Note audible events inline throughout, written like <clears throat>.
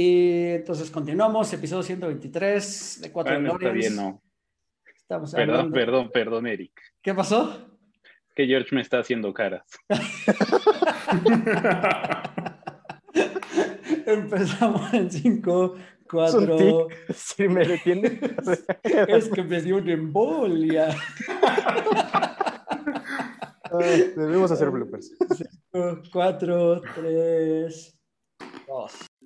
Y entonces continuamos, episodio 123 de 4 bueno, Está bien, no. Estamos perdón, hablando- perdón, perdón, Eric. ¿Qué pasó? Que George me está haciendo caras. <laughs> <laughs> Empezamos en 5, Es un 4. tic. Sí, me detiene. <laughs> Es que me dio una embolia. Ay, Debemos hacer bloopers. 4, 3, 2.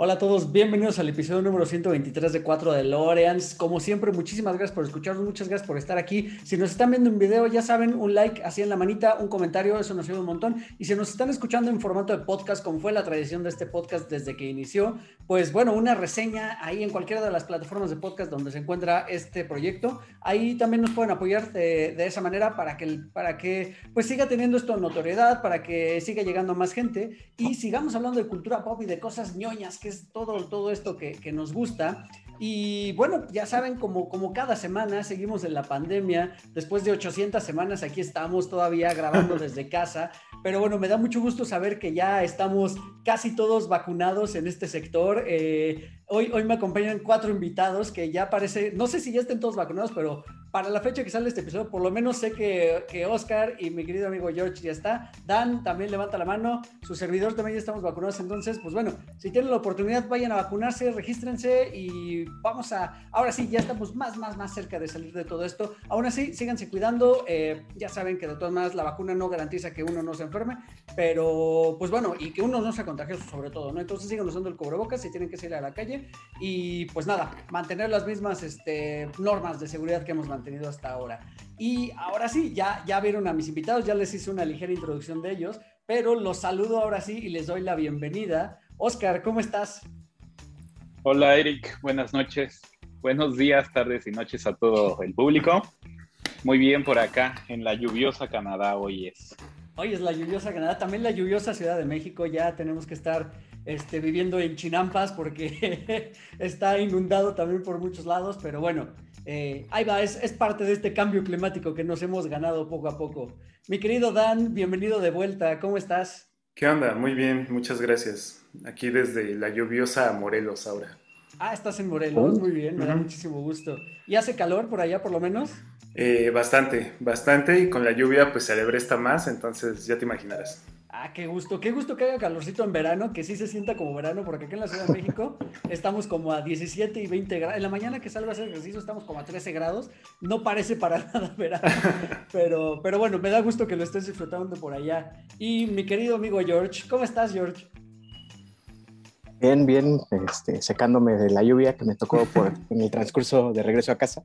Hola a todos, bienvenidos al episodio número 123 de 4 de Loreans. Como siempre, muchísimas gracias por escucharnos, muchas gracias por estar aquí. Si nos están viendo en video, ya saben, un like así en la manita, un comentario, eso nos ayuda un montón. Y si nos están escuchando en formato de podcast, como fue la tradición de este podcast desde que inició, pues bueno, una reseña ahí en cualquiera de las plataformas de podcast donde se encuentra este proyecto. Ahí también nos pueden apoyar de, de esa manera para que, para que pues siga teniendo esto notoriedad, para que siga llegando a más gente y sigamos hablando de cultura pop y de cosas ñoñas, que es todo, todo esto que, que nos gusta. Y bueno, ya saben, como, como cada semana seguimos en la pandemia, después de 800 semanas aquí estamos todavía grabando <laughs> desde casa, pero bueno, me da mucho gusto saber que ya estamos casi todos vacunados en este sector. Eh, hoy, hoy me acompañan cuatro invitados que ya parece, no sé si ya estén todos vacunados, pero para la fecha que sale este episodio, por lo menos sé que, que Oscar y mi querido amigo George ya está. Dan también levanta la mano. Su servidor también ya estamos vacunados. Entonces, pues bueno, si tienen la oportunidad, vayan a vacunarse, regístrense y vamos a. Ahora sí, ya estamos más, más, más cerca de salir de todo esto. Aún así, síganse cuidando. Eh, ya saben que de todas maneras la vacuna no garantiza que uno no se enferme, pero pues bueno, y que uno no se contagie sobre todo, ¿no? Entonces sigan usando el cubrebocas si tienen que salir a la calle y pues nada, mantener las mismas este, normas de seguridad que hemos mantenido hasta ahora. Y ahora sí, ya, ya vieron a mis invitados, ya les hice una ligera introducción de ellos, pero los saludo ahora sí y les doy la bienvenida. Oscar, ¿cómo estás? Hola, Eric. Buenas noches. Buenos días, tardes y noches a todo el público. Muy bien por acá, en la lluviosa Canadá hoy es. Hoy es la lluviosa Canadá, también la lluviosa Ciudad de México. Ya tenemos que estar este, viviendo en Chinampas porque <laughs> está inundado también por muchos lados, pero bueno, eh, ahí va, es, es parte de este cambio climático que nos hemos ganado poco a poco. Mi querido Dan, bienvenido de vuelta, ¿cómo estás? ¿Qué onda? Muy bien, muchas gracias. Aquí desde la lluviosa Morelos ahora. Ah, estás en Morelos, Oh. muy bien, me da muchísimo gusto. ¿Y hace calor por allá por lo menos? Eh, bastante, bastante y con la lluvia pues se alebresta más, entonces ya te imaginarás. Ah, qué gusto, qué gusto que haga calorcito en verano, que sí se sienta como verano, porque aquí en la Ciudad de México estamos como a 17 y 20 grados. En la mañana que salgo a hacer ejercicio estamos como a 13 grados. No parece para <laughs> nada verano, pero, pero bueno, me da gusto que lo estés disfrutando por allá. Y mi querido amigo George, ¿cómo estás, George? Bien, bien, este, secándome de la lluvia que me tocó por, en el transcurso de regreso a casa.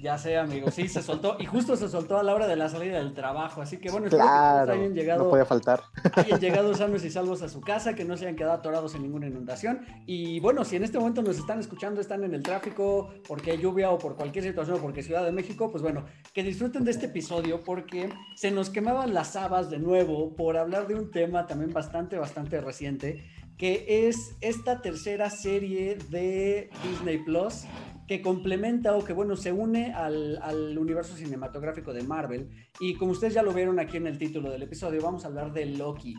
Ya sé, amigo, sí, se soltó, y justo se soltó a la hora de la salida del trabajo, así que bueno, espero que Claro, todos hayan llegado no podía faltar. hayan llegado sanos y salvos a su casa, que no se hayan quedado atorados en ninguna inundación. Y bueno, si en este momento nos están escuchando, están en el tráfico, porque hay lluvia o por cualquier situación, o porque Ciudad de México, pues bueno, que disfruten de este episodio, porque se nos quemaban las habas de nuevo por hablar de un tema también bastante, bastante reciente, que es esta tercera serie de Disney Plus que complementa o que, bueno, se une al, al universo cinematográfico de Marvel. Y como ustedes ya lo vieron aquí en el título del episodio, vamos a hablar de Loki.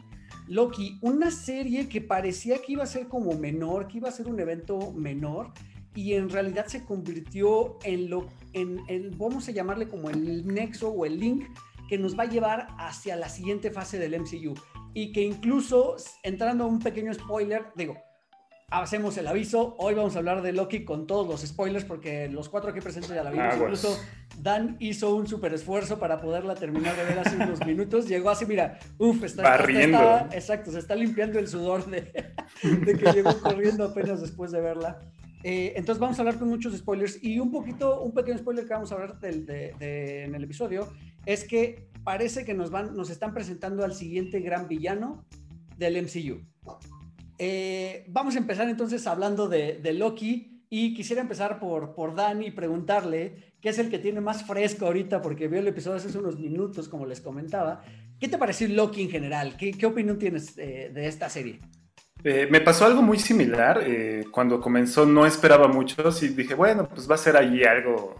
Loki, una serie que parecía que iba a ser como menor, que iba a ser un evento menor, y en realidad se convirtió en lo, en, vamos a llamarle como el nexo o el link que nos va a llevar hacia la siguiente fase del MCU. Y que incluso, entrando a un pequeño spoiler, digo, hacemos el aviso. Hoy vamos a hablar de Loki con todos los spoilers porque los cuatro aquí presentes ya la vimos. Aguas. Incluso Dan hizo un súper esfuerzo para poderla terminar de ver hace unos minutos. Llegó así, mira, uff, está, Barriendo. está- exacto, se está limpiando el sudor de, <laughs> de que llegó corriendo apenas después de verla. Eh, entonces vamos a hablar con muchos spoilers y un poquito, un pequeño spoiler que vamos a hablar de- en el episodio es que parece que nos van, nos están presentando al siguiente gran villano del MCU. Eh, vamos a empezar entonces hablando de, Loki Y quisiera empezar por, por Dani y preguntarle, qué es el que tiene más fresco ahorita, porque vio el episodio hace unos minutos, como les comentaba. ¿Qué te pareció Loki en general? ¿Qué, qué opinión tienes eh, de esta serie? Eh, me pasó algo muy similar. Eh, cuando comenzó no esperaba mucho y dije, bueno, pues va a ser allí algo...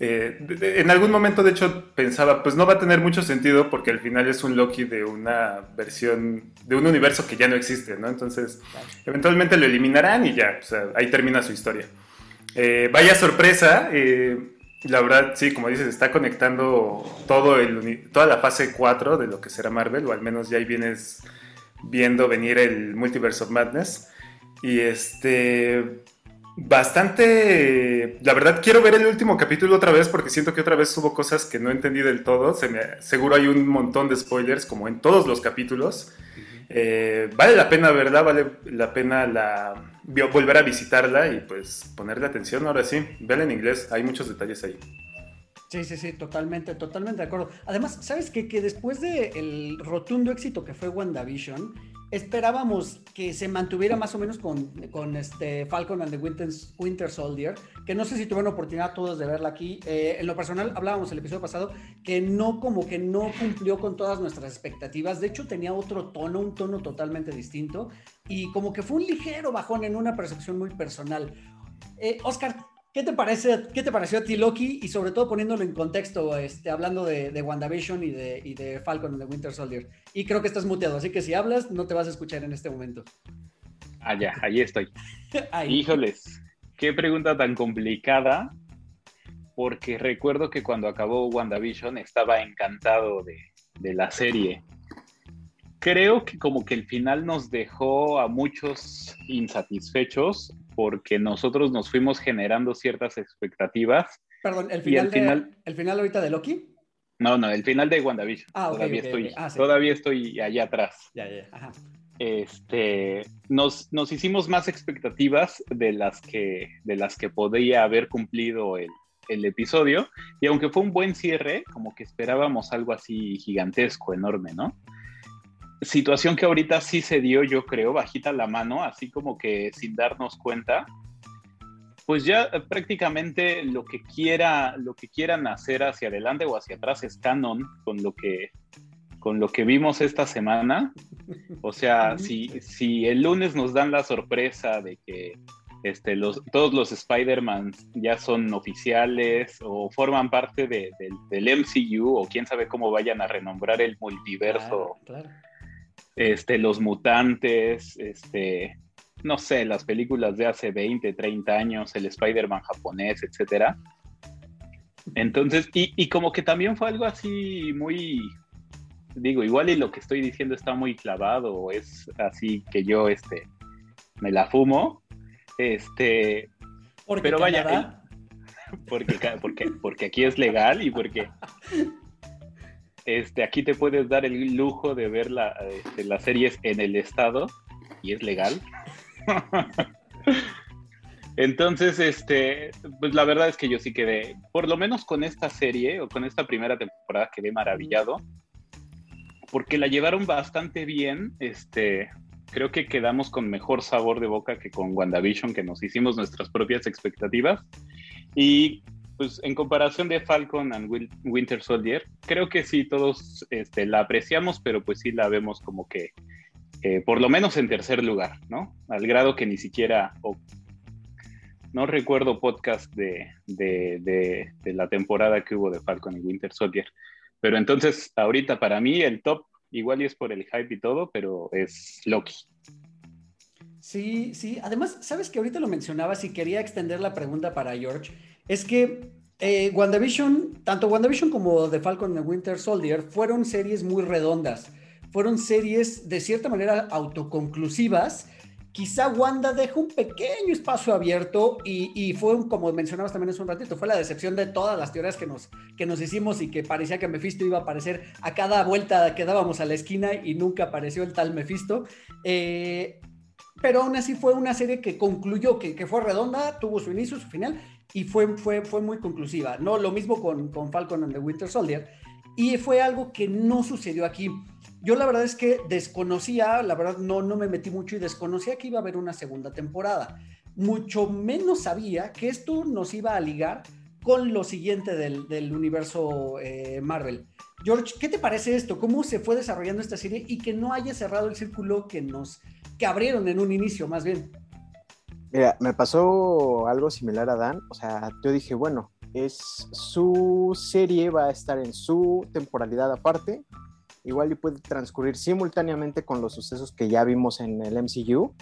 en algún momento, de hecho, pensaba, pues no va a tener mucho sentido porque al final es un Loki de una versión, de un universo que ya no existe, ¿no? Entonces, eventualmente lo eliminarán y ya, o ahí termina su historia. vaya sorpresa, la verdad, sí, como dices, está conectando todo el, toda la fase 4 de lo que será Marvel, o al menos ya ahí vienes viendo venir el Multiverse of Madness. Y este. Bastante. La verdad, quiero ver el último capítulo otra vez porque siento que otra vez hubo cosas que no entendí del todo. Se me, seguro hay un montón de spoilers, como en todos los capítulos. Eh, vale la pena verla, vale la pena la, volver a visitarla y pues ponerle atención. Ahora sí, verla en inglés, hay muchos detalles ahí. Sí, sí, sí, totalmente, totalmente de acuerdo. Además, ¿sabes qué? Que después del rotundo éxito que fue WandaVision, esperábamos que se mantuviera más o menos con, con este Falcon and the Winter, Soldier, que no sé si tuvieron oportunidad todos de verla aquí. Eh, en lo personal, hablábamos el episodio pasado, que no, como que no cumplió con todas nuestras expectativas. De hecho, tenía otro tono, un tono totalmente distinto, y como que fue un ligero bajón en una percepción muy personal. Eh, Oscar, ¿Qué te, parece, ¿Qué te pareció a ti Loki? Y sobre todo poniéndolo en contexto, este, hablando de, de WandaVision y de, y de Falcon y de Winter Soldier. Y creo que estás muteado, así que si hablas, no te vas a escuchar en este momento. Ah, ya, ahí estoy. <laughs> Híjoles, qué pregunta tan complicada, porque recuerdo que cuando acabó WandaVision estaba encantado de, de la serie. Creo que como que el final nos dejó a muchos insatisfechos porque nosotros nos fuimos generando ciertas expectativas. Perdón, ¿el final, final... ¿el final ahorita de Loki? No, no, el final de WandaVision. Ah, todavía, estoy, ah, todavía estoy allá atrás. Ya, ya, ajá. Este, nos, nos, hicimos más expectativas de las que, de las que podía haber cumplido el, el episodio. Y aunque fue un buen cierre, como que esperábamos algo así gigantesco, enorme, ¿no? Situación que ahorita sí se dio, yo creo, bajita la mano, así como que sin darnos cuenta, pues ya prácticamente lo que quiera, lo que quieran hacer hacia adelante o hacia atrás es canon con lo que con lo que vimos esta semana. O sea, si, si el lunes nos dan la sorpresa de que este, los, todos los Spider-Man ya son oficiales o forman parte de, del MCU o quién sabe cómo vayan a renombrar el multiverso este, los mutantes, este, no sé, las películas de hace 20, 30 años, el Spider-Man japonés, etcétera. Entonces, y, como que también fue algo así muy, digo, igual y lo que estoy diciendo está muy clavado, es así que yo, este, me la fumo, este, pero vaya, <laughs> porque, porque, porque aquí es legal y porque este, aquí te puedes dar el lujo de ver la, este, las series en el estado y es legal. <laughs> Entonces, este, pues la verdad es que yo sí quedé, por lo menos con esta serie o con esta primera temporada quedé maravillado, porque la llevaron bastante bien, este, creo que quedamos con mejor sabor de boca que con WandaVision, que nos hicimos nuestras propias expectativas. Y pues en comparación de Falcon and Winter Soldier, creo que sí todos este, la apreciamos, pero pues sí la vemos como que eh, por lo menos en tercer lugar, ¿no? Al grado que ni siquiera, no recuerdo podcast de, de, la temporada que hubo de Falcon y Winter Soldier, pero entonces ahorita para mí el top, igual y es por el hype y todo, pero es Loki. Sí, sí. Además, sabes que ahorita lo mencionabas y quería extender la pregunta para George es que eh, WandaVision, tanto WandaVision como The Falcon and Winter Soldier fueron series muy redondas, fueron series de cierta manera autoconclusivas. Quizá Wanda dejó un pequeño espacio abierto y, fue, como mencionabas también hace un ratito, fue la decepción de todas las teorías que nos, que nos hicimos y que parecía que Mephisto iba a aparecer a cada vuelta que dábamos a la esquina y nunca apareció el tal Mephisto. Eh, pero aún así fue una serie que concluyó, que, que, fue redonda, tuvo su inicio, su final, y fue, fue, fue muy conclusiva. ¿no? Lo mismo con, con Falcon and the Winter Soldier. Y fue algo que no sucedió aquí. Yo la verdad es que desconocía, la verdad no, no me metí mucho y desconocía que iba a haber una segunda temporada. mucho menos sabía que esto nos iba a ligar con lo siguiente del, universo eh, Marvel. George, ¿qué te parece esto? ¿Cómo se fue desarrollando esta serie y que no haya cerrado el círculo que nos que abrieron en un inicio, más bien? Mira, me pasó algo similar a Dan. O sea, yo dije, bueno, es su serie va a estar en su temporalidad aparte. Igual y puede transcurrir simultáneamente con los sucesos que ya vimos en el MCU.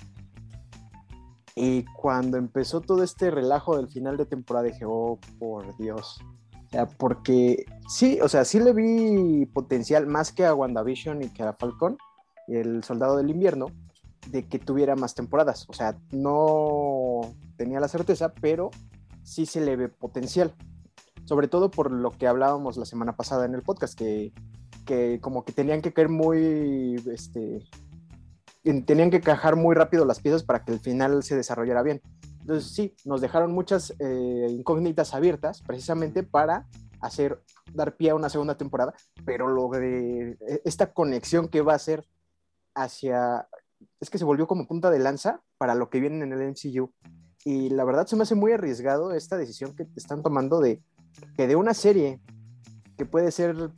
Y cuando empezó todo este relajo del final de temporada, dije, oh, por Dios. O sea, porque sí, o sea, sí le vi potencial más que a WandaVision y que a Falcon, y el Soldado del Invierno, de que tuviera más temporadas. O sea, no tenía la certeza, pero sí se le ve potencial. Sobre todo por lo que hablábamos la semana pasada en el podcast, que, que como que tenían que caer muy, este, tenían que cajar muy rápido las piezas para que el final se desarrollara bien. Entonces sí, nos dejaron muchas eh, incógnitas abiertas precisamente para hacer, dar pie a una segunda temporada, pero lo de e, esta conexión que va a ser hacia, es que se volvió como punta de lanza para lo que viene en el MCU. Y la verdad se me hace muy arriesgado esta decisión que están tomando de que de una serie que puede ser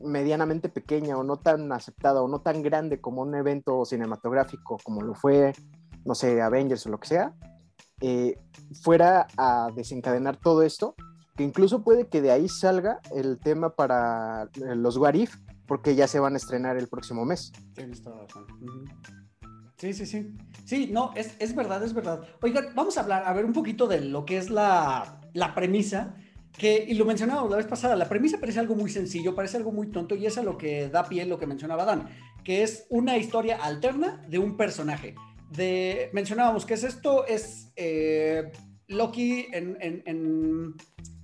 medianamente pequeña o no tan aceptada o no tan grande como un evento cinematográfico como lo fue, no sé, Avengers o lo que sea, eh, fuera a desencadenar todo esto, que incluso puede que de ahí salga el tema para los What If, porque ya se van a estrenar el próximo mes. Sí, sí, sí. Sí, no, es, es verdad, es verdad. Oigan, vamos a hablar, a ver un poquito de lo que es la, la premisa que, y lo mencionábamos la vez pasada, la premisa parece algo muy sencillo, parece algo muy tonto y es a lo que da pie lo que mencionaba Dan, que es una historia alterna de un personaje. De, mencionábamos que es esto, es eh, Loki en, en, en,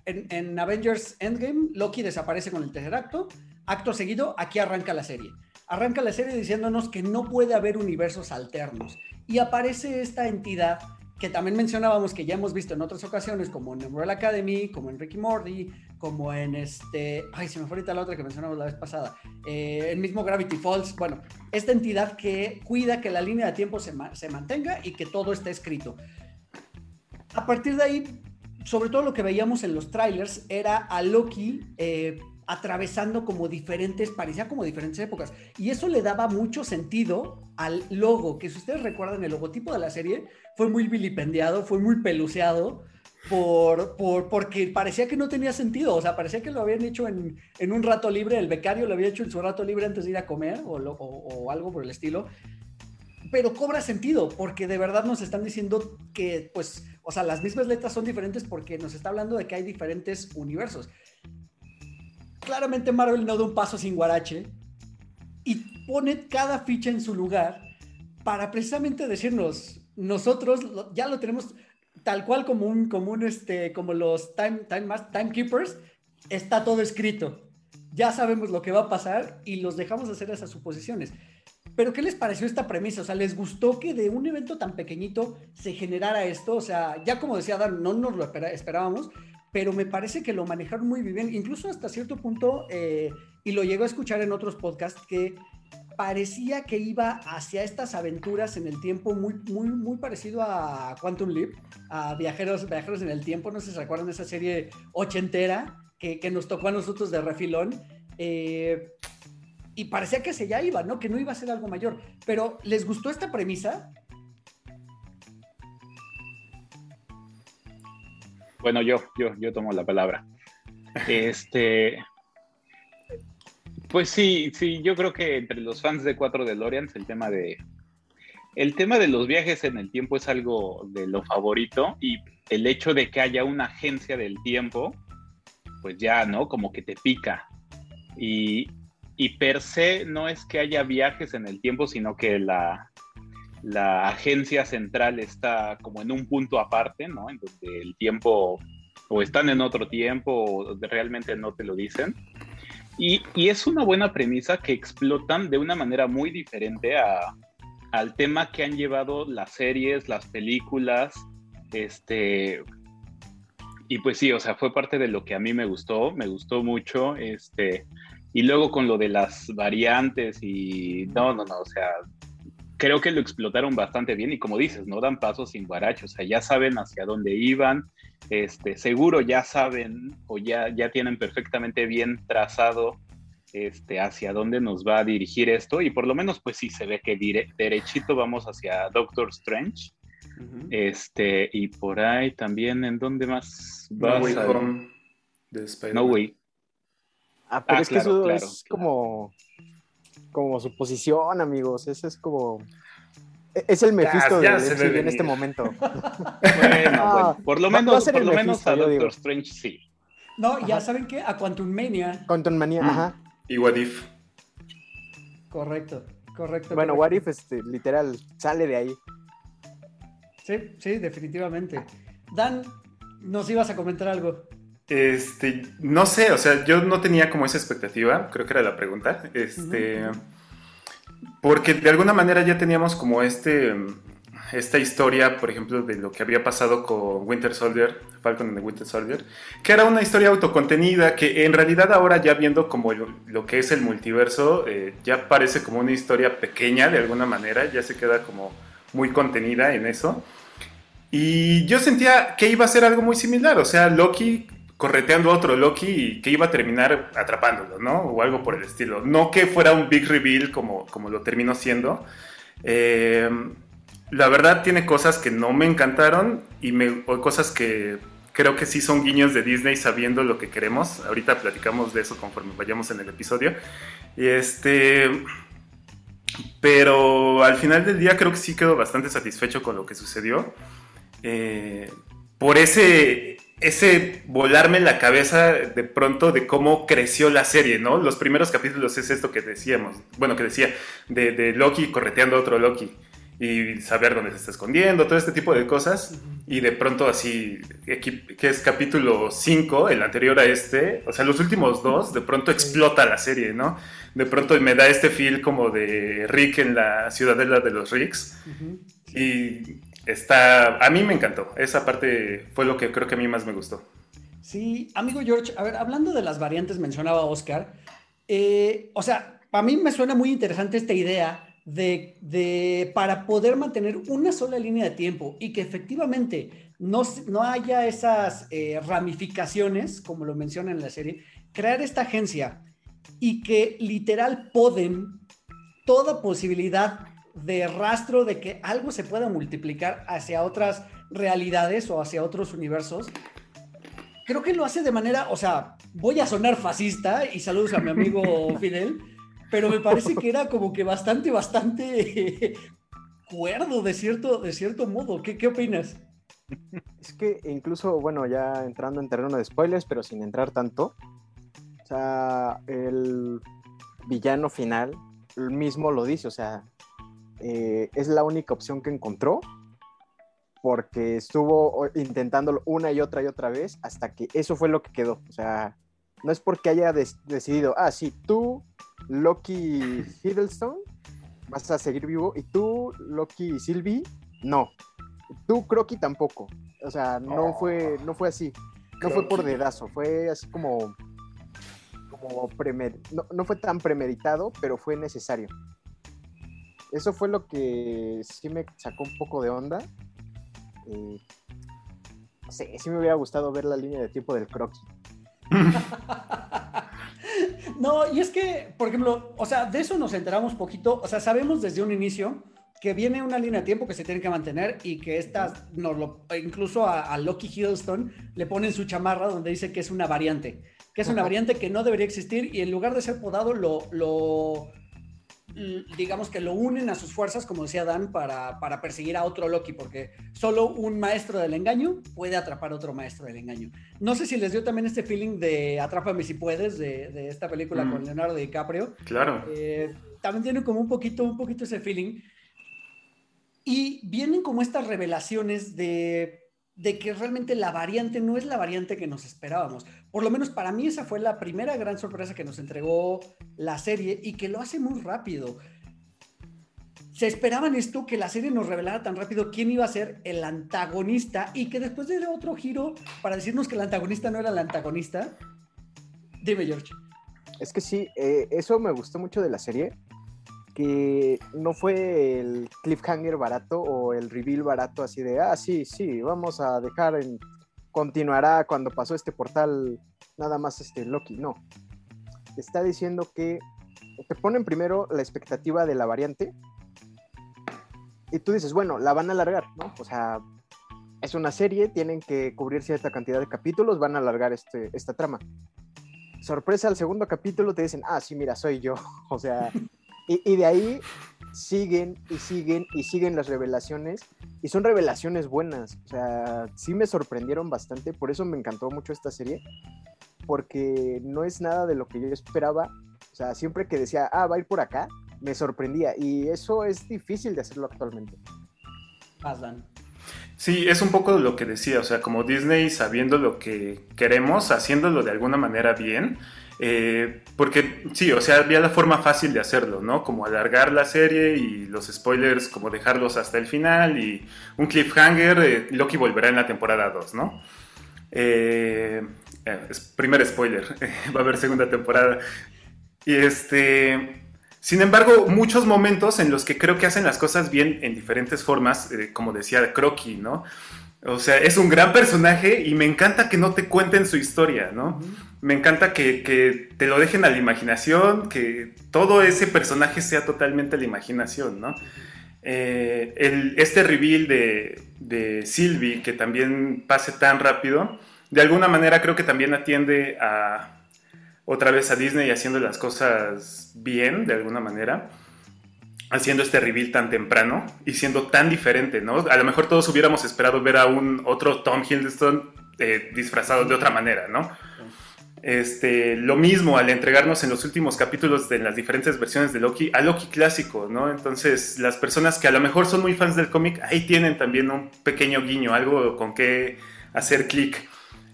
en, Avengers Endgame, Loki desaparece con el tercer acto, acto seguido, aquí arranca la serie. Arranca la serie diciéndonos que no puede haber universos alternos y aparece esta entidad que también mencionábamos que ya hemos visto en otras ocasiones, como en Umbrella Academy, como en Ricky Morty, como en este, ay, se me fue ahorita la otra que mencionamos la vez pasada, eh, el mismo Gravity Falls, bueno, esta entidad que cuida que la línea de tiempo se, se mantenga y que todo esté escrito. A partir de ahí, sobre todo lo que veíamos en los trailers era a Loki eh, atravesando como diferentes, parecía como diferentes épocas. Y eso le daba mucho sentido al logo, que si ustedes recuerdan, el logotipo de la serie fue muy vilipendiado, fue muy peluceado, por, por, porque parecía que no tenía sentido, o sea, parecía que lo habían hecho en, en, un rato libre, el becario lo había hecho en su rato libre antes de ir a comer o, o, algo por el estilo, pero cobra sentido, porque de verdad nos están diciendo que, pues, o sea, las mismas letras son diferentes porque nos está hablando de que hay diferentes universos claramente Marvel no da un paso sin guarache y pone cada ficha en su lugar para precisamente decirnos, nosotros ya lo tenemos tal cual como un, como este, como los time, time, timekeepers, está todo escrito. Ya sabemos lo que va a pasar y los dejamos hacer esas suposiciones. Pero ¿qué les pareció esta premisa? O sea, ¿les gustó que de un evento tan pequeñito se generara esto? O sea, ya como decía Dan, no nos lo esperábamos, pero me parece que lo manejaron muy bien, incluso hasta cierto punto, eh, y lo llego a escuchar en otros podcasts, que parecía que iba hacia estas aventuras en el tiempo muy, muy, muy parecido a Quantum Leap, a Viajeros, Viajeros en el Tiempo, no sé si se recuerdan esa serie ochentera que, que nos tocó a nosotros de refilón. Eh, y parecía que se ya iba, ¿no? Que no iba a ser algo mayor. Pero, ¿les gustó esta premisa? Bueno, yo, yo, yo tomo la palabra. Este, pues sí, sí, yo creo que entre los fans de 4 DeLoreans el tema de el tema de los viajes en el tiempo es algo de lo favorito y el hecho de que haya una agencia del tiempo, pues ya, ¿no? Como que te pica. Y, y per se no es que haya viajes en el tiempo, sino que la, la agencia central está como en un punto aparte, ¿no? En donde el tiempo o están en otro tiempo o realmente no te lo dicen. Y, es una buena premisa que explotan de una manera muy diferente a, al tema que han llevado las series, las películas, este... Y pues sí, o sea, fue parte de lo que a mí me gustó, me gustó mucho, este... Y luego con lo de las variantes y no, no, no, o sea, creo que lo explotaron bastante bien y como dices, no dan pasos sin guaracho, o sea, ya saben hacia dónde iban, este, seguro ya saben o ya, ya tienen perfectamente bien trazado este, hacia dónde nos va a dirigir esto y por lo menos pues sí se ve que derechito vamos hacia Doctor Strange. Este, y por ahí también, ¿en dónde más No Way Home No Way. Ah, pero ah, es que eso es como como su posición, amigos. Ese es como. E-, es el Mephisto de en este momento. <laughs> bueno, por lo menos, por lo menos a Doctor Strange sí. No, ya saben que a Quantum Mania. Quantum Mania, ajá. Y What If. Correcto, correcto. Bueno, What If, este, literal, sale de ahí. Sí, sí, definitivamente. Dan, nos ibas a comentar algo. Este, no sé, o sea, yo no tenía como esa expectativa, creo que era la pregunta. Este, porque de alguna manera ya teníamos como este, esta historia, por ejemplo, de lo que había pasado con Winter Soldier, Falcon and the Winter Soldier, que era una historia autocontenida, que en realidad ahora ya viendo como lo, que es el multiverso, eh, ya parece como una historia pequeña de alguna manera, ya se queda como muy contenida en eso. Y yo sentía que iba a ser algo muy similar, o sea, Loki correteando a otro Loki y que iba a terminar atrapándolo, ¿no? O algo por el estilo. No que fuera un big reveal como, como lo terminó siendo. Eh, la verdad tiene cosas que no me encantaron y me, o cosas que creo que sí son guiños de Disney sabiendo lo que queremos. Ahorita platicamos de eso conforme vayamos en el episodio. Este... Pero al final del día creo que sí quedo bastante satisfecho con lo que sucedió. Eh, por ese ese volarme la cabeza de pronto de cómo creció la serie, ¿no? Los primeros capítulos es esto que decíamos, bueno, que decía, de, Loki correteando a otro Loki y saber dónde se está escondiendo, todo este tipo de cosas. Y de pronto así, que es capítulo 5, el anterior a este, o sea, los últimos dos, de pronto explota la serie, ¿no? De pronto me da este feel como de Rick en la ciudadela de los Ricks. Y está, a mí me encantó. Esa parte fue lo que creo que a mí más me gustó. Sí, amigo George, a ver, hablando de las variantes, mencionaba Oscar, eh, o sea, a mí me suena muy interesante esta idea de, de, para poder mantener una sola línea de tiempo y que efectivamente no, no haya esas eh, ramificaciones, como lo menciona en la serie, crear esta agencia y que literal poden toda posibilidad de rastro de que algo se pueda multiplicar hacia otras realidades o hacia otros universos, creo que lo hace de manera, o sea, voy a sonar fascista y saludos a mi amigo <laughs> Fidel, pero me parece que era como que bastante, bastante <laughs> cuerdo de cierto, de cierto modo. ¿Qué, ¿Qué opinas? Es que incluso, bueno, ya entrando en terreno de spoilers, pero sin entrar tanto, o sea, el villano final mismo lo dice, o sea, eh, es la única opción que encontró porque estuvo intentándolo una y otra y otra vez hasta que eso fue lo que quedó. O sea, no es porque haya decidido, ah, sí, tú, Loki Hiddleston, vas a seguir vivo y tú, Loki Sylvie, no. Tú, Crocky, tampoco. O sea, no, fue, no fue así. No fue por dedazo, fue así como, como no, no fue tan premeditado, pero fue necesario. Eso fue lo que sí me sacó un poco de onda. Eh, sí, sí me hubiera gustado ver la línea de tiempo del croquis. <laughs> no, y es que, por ejemplo, o sea, de eso nos enteramos poquito. O sea, sabemos desde un inicio que viene una línea de tiempo que se tiene que mantener y que esta, nos lo, incluso a, Loki Hiddleston le ponen su chamarra donde dice que es una variante, que es una variante que no debería existir y en lugar de ser podado lo, lo digamos que lo unen a sus fuerzas, como decía Dan, para, perseguir a otro Loki, porque solo un maestro del engaño puede atrapar a otro maestro del engaño. No sé si les dio también este feeling de Atrápame si puedes, de, esta película con mm. Leonardo DiCaprio. Claro. Eh, también tiene como un poquito, un poquito ese feeling. Y vienen como estas revelaciones de de que realmente la variante no es la variante que nos esperábamos. Por lo menos para mí esa fue la primera gran sorpresa que nos entregó la serie y que lo hace muy rápido. Se esperaban esto, que la serie nos revelara tan rápido quién iba a ser el antagonista y que después de otro giro para decirnos que el antagonista no era el antagonista. Dime, George. Es que sí, eh, eso me gustó mucho de la serie. Que no fue el cliffhanger barato o el reveal barato así de, ah, sí, sí, vamos a dejar en, continuará cuando pasó este portal nada más este Loki, no. Está diciendo que te ponen primero la expectativa de la variante y tú dices, bueno, la van a alargar, ¿no? O sea, es una serie, tienen que cubrir cierta cantidad de capítulos, van a alargar este, esta trama. Sorpresa, al segundo capítulo te dicen, ah, sí, mira, soy yo. <laughs> O sea, y, de ahí siguen y siguen y siguen las revelaciones y son revelaciones buenas. O sea, sí me sorprendieron bastante, por eso me encantó mucho esta serie, porque no es nada de lo que yo esperaba. O sea, siempre que decía, ah, va a ir por acá, me sorprendía y eso es difícil de hacerlo actualmente. Aslan. Sí, es un poco lo que decía, o sea, como Disney sabiendo lo que queremos, haciéndolo de alguna manera bien, eh, porque sí, o sea, había la forma fácil de hacerlo, ¿no? Como alargar la serie y los spoilers, como dejarlos hasta el final y un cliffhanger, eh, Loki volverá en la temporada 2, ¿no? Eh, primer spoiler, <laughs> va a haber segunda temporada. Y este, sin embargo, muchos momentos en los que creo que hacen las cosas bien en diferentes formas, como decía Crocky, ¿no? O sea, es un gran personaje y me encanta que no te cuenten su historia, ¿no? Me encanta que, te lo dejen a la imaginación, que todo ese personaje sea totalmente a la imaginación, ¿no? Eh, este reveal de, de Sylvie, que también pase tan rápido, de alguna manera creo que también atiende a, otra vez a Disney haciendo las cosas bien, de alguna manera, haciendo este reveal tan temprano y siendo tan diferente, ¿no? A lo mejor todos hubiéramos esperado ver a un otro Tom Hiddleston eh, disfrazado de otra manera, ¿no? Este, lo mismo al entregarnos en los últimos capítulos de las diferentes versiones de Loki a Loki clásico, ¿no? Entonces, las personas que a lo mejor son muy fans del cómic, ahí tienen también un pequeño guiño, algo con que hacer clic.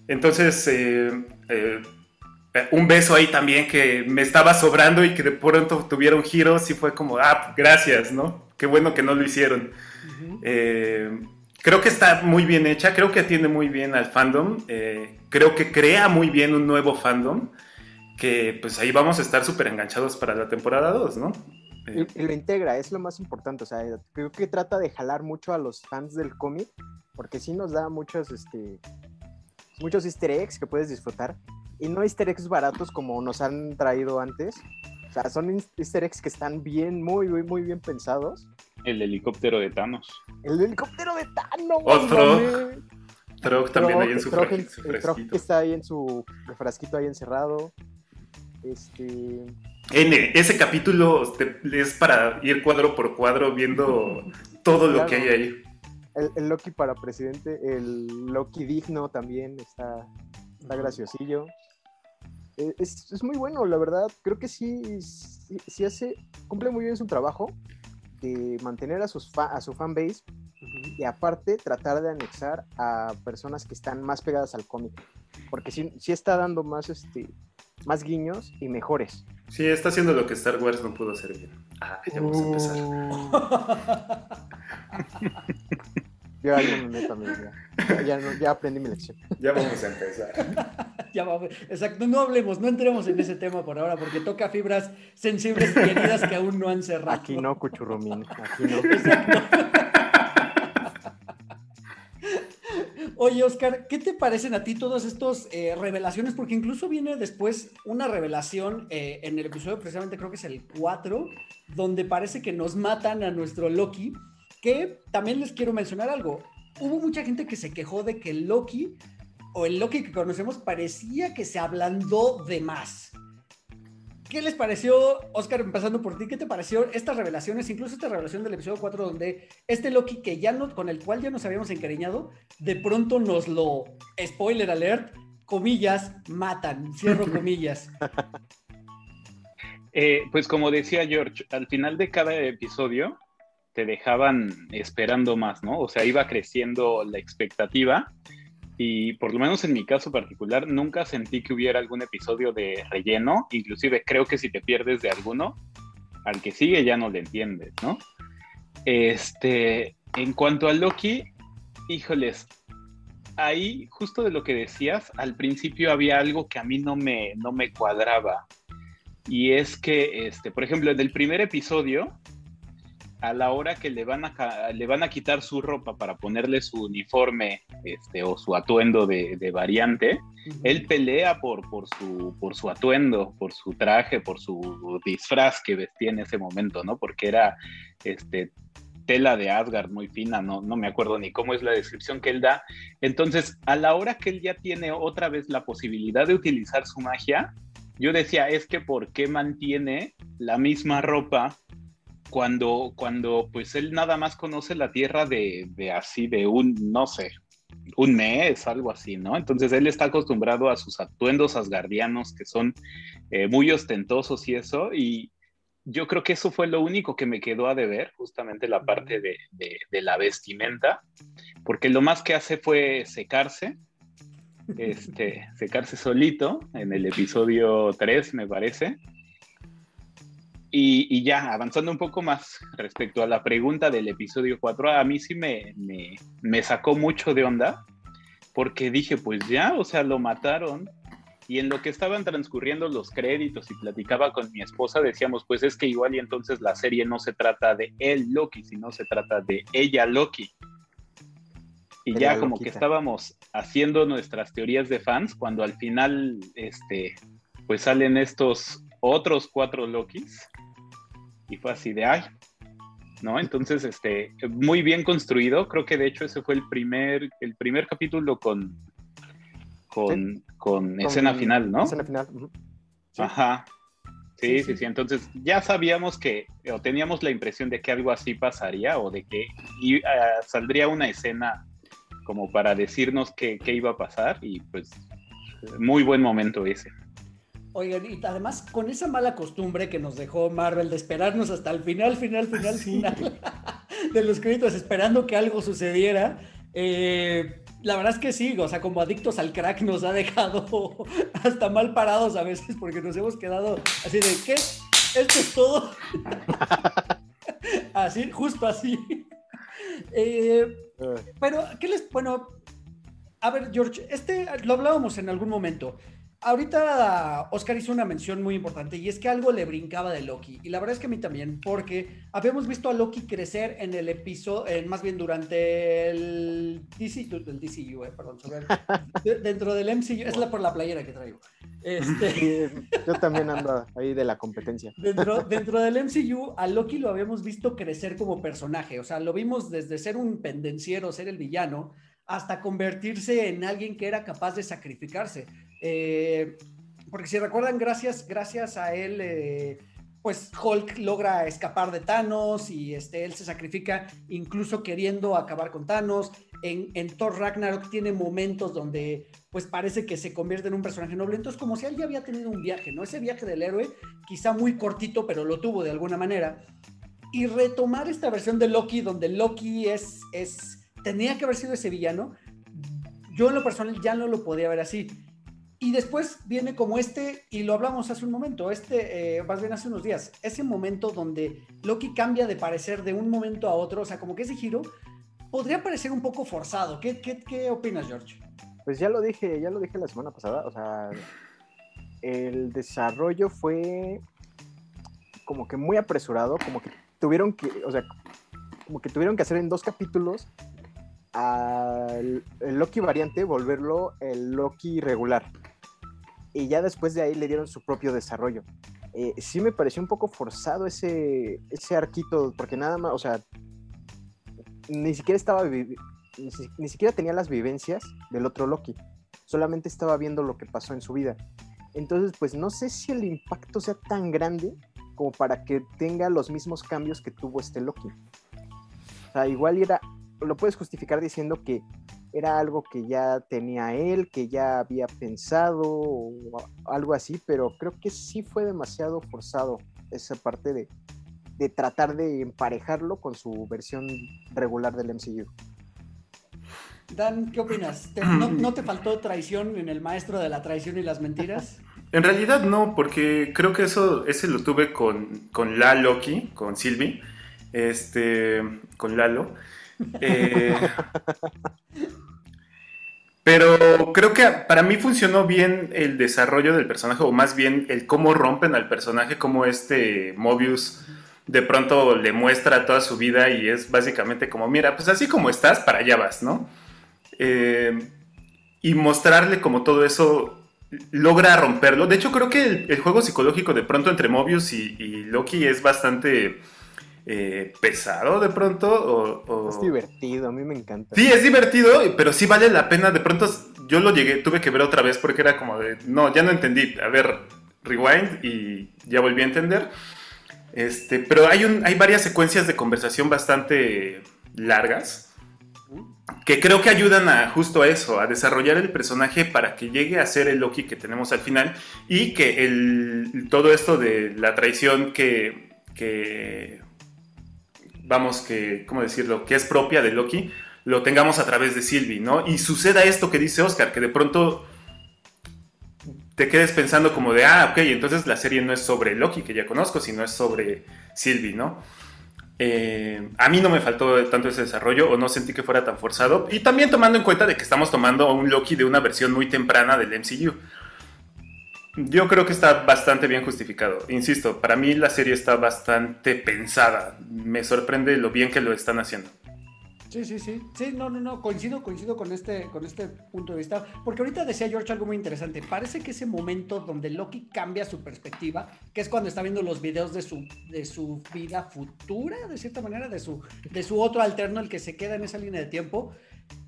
Entonces, eh, eh, un beso ahí también que me estaba sobrando y que de pronto tuviera un giro, sí fue como, ah, gracias, ¿no? Qué bueno que no lo hicieron. Eh, creo que está muy bien hecha, creo que atiende muy bien al fandom, eh, creo que crea muy bien un nuevo fandom, que pues ahí vamos a estar súper enganchados para la temporada 2, ¿no? Y, y, lo integra, es lo más importante, o sea, creo que trata de jalar mucho a los fans del cómic, porque sí nos da muchos, este, muchos easter eggs que puedes disfrutar, y no easter eggs baratos como nos han traído antes. O sea, son easter eggs que están bien, muy, muy, muy bien pensados. El helicóptero de Thanos. El helicóptero de Thanos. Otro. <laughs> Trog también ahí en su, frasquito. está ahí en su frasquito ahí encerrado. Este. N, ese capítulo es para ir cuadro por cuadro viendo <laughs> todo lo que hay ahí. El, el, Loki para presidente, el Loki digno también está, está graciosillo. Eh, es, muy bueno, la verdad. Creo que sí, sí, hace, cumple muy bien su trabajo de mantener a, sus a su fanbase y aparte tratar de anexar a personas que están más pegadas al cómic. Porque sí, sí, está dando más, este, más guiños y mejores. Sí, está haciendo lo que Star Wars no pudo hacer bien. Ah, ya vamos a empezar. <laughs> Yo ahí me meto. <laughs> Ya, ya, aprendí mi lección. <laughs> Ya vamos a empezar. <laughs> ya vamos. Exacto, no hablemos, no entremos en ese tema por ahora, porque toca fibras sensibles y heridas que aún no han cerrado. Aquí no, Cuchurrumín, aquí no. Exacto. Oye, Oscar, ¿qué te parecen a ti todas estas eh, revelaciones? Porque incluso viene después una revelación eh, en el episodio, precisamente creo que es el 4, donde parece que nos matan a nuestro Loki que también les quiero mencionar algo. Hubo mucha gente que se quejó de que Loki, o el Loki que conocemos, parecía que se ablandó de más. ¿Qué les pareció, Oscar, empezando por ti, qué te pareció estas revelaciones, incluso esta revelación del episodio 4, donde este Loki que ya no, con el cual ya nos habíamos encariñado, de pronto nos lo, spoiler alert, comillas, matan, cierro <laughs> comillas. Eh, pues como decía George, al final de cada episodio te dejaban esperando más, ¿no? O sea, iba creciendo la expectativa y por lo menos en mi caso particular nunca sentí que hubiera algún episodio de relleno, inclusive creo que si te pierdes de alguno, al que sigue ya no le entiendes, ¿no? Este, en cuanto a Loki, híjoles, ahí justo de lo que decías, al principio había algo que a mí no me, no me cuadraba. Y es que, este, por ejemplo, en el primer episodio, a la hora que le van a, le van a quitar su ropa para ponerle su uniforme este, o su atuendo de, variante, él pelea por, por, su, por su atuendo, por su traje, por su disfraz que vestía en ese momento, ¿no? Porque era este, tela de Asgard muy fina, no, no me acuerdo ni cómo es la descripción que él da. Entonces, a la hora que él ya tiene otra vez la posibilidad de utilizar su magia, yo decía, es que ¿por qué mantiene la misma ropa cuando, cuando pues él nada más conoce la tierra de, de así, de un, no sé, un mes, algo así, ¿no? Entonces él está acostumbrado a sus atuendos asgardianos que son eh, muy ostentosos y eso, y yo creo que eso fue lo único que me quedó a deber, justamente la parte de, de, la vestimenta, porque lo más que hace fue secarse, <laughs> este, secarse solito en el episodio 3, me parece, y, ya, avanzando un poco más respecto a la pregunta del episodio 4, a mí sí me, me, sacó mucho de onda, porque dije, pues ya, o sea, lo mataron. Y en lo que estaban transcurriendo los créditos y platicaba con mi esposa, decíamos, pues es que igual y entonces la serie no se trata de él Loki, sino se trata de ella Loki. Y ya como que estábamos haciendo nuestras teorías de fans, cuando al final, este, pues salen estos otros cuatro Lokis y fue así de ay, ¿no? Entonces, este, muy bien construido. Creo que de hecho ese fue el primer, el primer capítulo con, con, con, escena final, ¿no? Escena final. Ajá. Sí, sí, sí, Entonces ya sabíamos que, o teníamos la impresión de que algo así pasaría, o de que ah, saldría una escena como para decirnos qué, qué iba a pasar, y pues muy buen momento ese. Oigan, y además con esa mala costumbre que nos dejó Marvel de esperarnos hasta el final, final, final, final de los créditos, esperando que algo sucediera. Eh, la verdad es que sí, o sea, como adictos al crack nos ha dejado <laughs> hasta mal parados a veces porque nos hemos quedado así de, ¿qué? ¿Esto es todo? <laughs> así, justo así. Eh, pero, ¿qué les... Bueno, a ver, George, este lo hablábamos en algún momento. Ahorita Oscar hizo una mención muy importante y es que algo le brincaba de Loki. Y la verdad es que a mí también, porque habíamos visto a Loki crecer en el episodio, más bien durante el DC, el DCU, eh, perdón, <laughs> dentro del MCU, es la por la playera que traigo. Este, yo también ando ahí de la competencia. Dentro, <laughs> dentro del MCU, a Loki lo habíamos visto crecer como personaje. O sea, lo vimos desde ser un pendenciero, ser el villano, hasta convertirse en alguien que era capaz de sacrificarse. Eh, porque si recuerdan, gracias, gracias a él, eh, pues Hulk logra escapar de Thanos y este, él se sacrifica incluso queriendo acabar con Thanos. En, en, Thor Ragnarok tiene momentos donde pues parece que se convierte en un personaje noble. Entonces como si él ya había tenido un viaje, ¿no? Ese viaje del héroe, quizá muy cortito, pero lo tuvo de alguna manera. Y retomar esta versión de Loki donde Loki es, es tenía que haber sido ese villano. Yo en lo personal ya no lo podía ver así y después viene como este, y lo hablamos hace un momento, este, eh, más bien hace unos días, ese momento donde Loki cambia de parecer de un momento a otro, o sea, como que ese giro podría parecer un poco forzado. ¿Qué, qué, qué opinas, George? Pues ya lo dije, ya lo dije la semana pasada, o sea, el desarrollo fue como que muy apresurado, como que tuvieron que, o sea, como que tuvieron que hacer en dos capítulos al Loki variante volverlo el Loki regular y ya después de ahí le dieron su propio desarrollo. Eh, sí me pareció un poco forzado ese, ese arquito, porque nada más, o sea, ni siquiera estaba, ni, siquiera tenía las vivencias del otro Loki, solamente estaba viendo lo que pasó en su vida. Entonces, pues no sé si el impacto sea tan grande como para que tenga los mismos cambios que tuvo este Loki. O sea, igual era, lo puedes justificar diciendo que era algo que ya tenía él, que ya había pensado o algo así, pero creo que sí fue demasiado forzado esa parte de, tratar de emparejarlo con su versión regular del MCU. Dan, ¿qué opinas? <clears throat> no, te faltó traición en el maestro de la traición y las mentiras? <laughs> En realidad no, porque creo que eso ese lo tuve con, con La Loki, con Sylvie, este, con Lalo. Eh, Pero creo que para mí funcionó bien el desarrollo del personaje, o más bien el cómo rompen al personaje, como este Mobius de pronto le muestra toda su vida y es básicamente como, mira, pues así como estás, para allá vas, ¿no? Eh, y mostrarle como todo eso logra romperlo. De hecho, creo que el, juego psicológico de pronto entre Mobius y, Loki es bastante eh, pesado de pronto. Es divertido, a mí me encanta. Sí, es divertido, pero sí vale la pena. De pronto yo lo llegué, tuve que ver otra vez porque era como de, no, ya no entendí. A ver, rewind y ya volví a entender. Este, pero hay, un, hay varias secuencias de conversación bastante largas que creo que ayudan a justo a eso, a desarrollar el personaje para que llegue a ser el Loki que tenemos al final y que el, todo esto de la traición que, que, vamos, que, ¿cómo decirlo?, que es propia de Loki, lo tengamos a través de Sylvie, ¿no? Y suceda esto que dice Oscar, que de pronto te quedes pensando como de, ah, ok, entonces la serie no es sobre Loki, que ya conozco, sino es sobre Sylvie, ¿no? Eh, a mí no me faltó tanto ese desarrollo o no sentí que fuera tan forzado. Y también tomando en cuenta de que estamos tomando un Loki de una versión muy temprana del MCU. Yo creo que está bastante bien justificado. Insisto, para mí la serie está bastante pensada. Me sorprende lo bien que lo están haciendo. Sí, sí, sí. Sí, no, no, no, coincido, coincido con este, con este punto de vista. Porque ahorita decía George algo muy interesante. Parece que ese momento donde Loki cambia su perspectiva, que es cuando está viendo los videos de su, de su vida futura, de cierta manera, de su, de su otro alterno, el que se queda en esa línea de tiempo.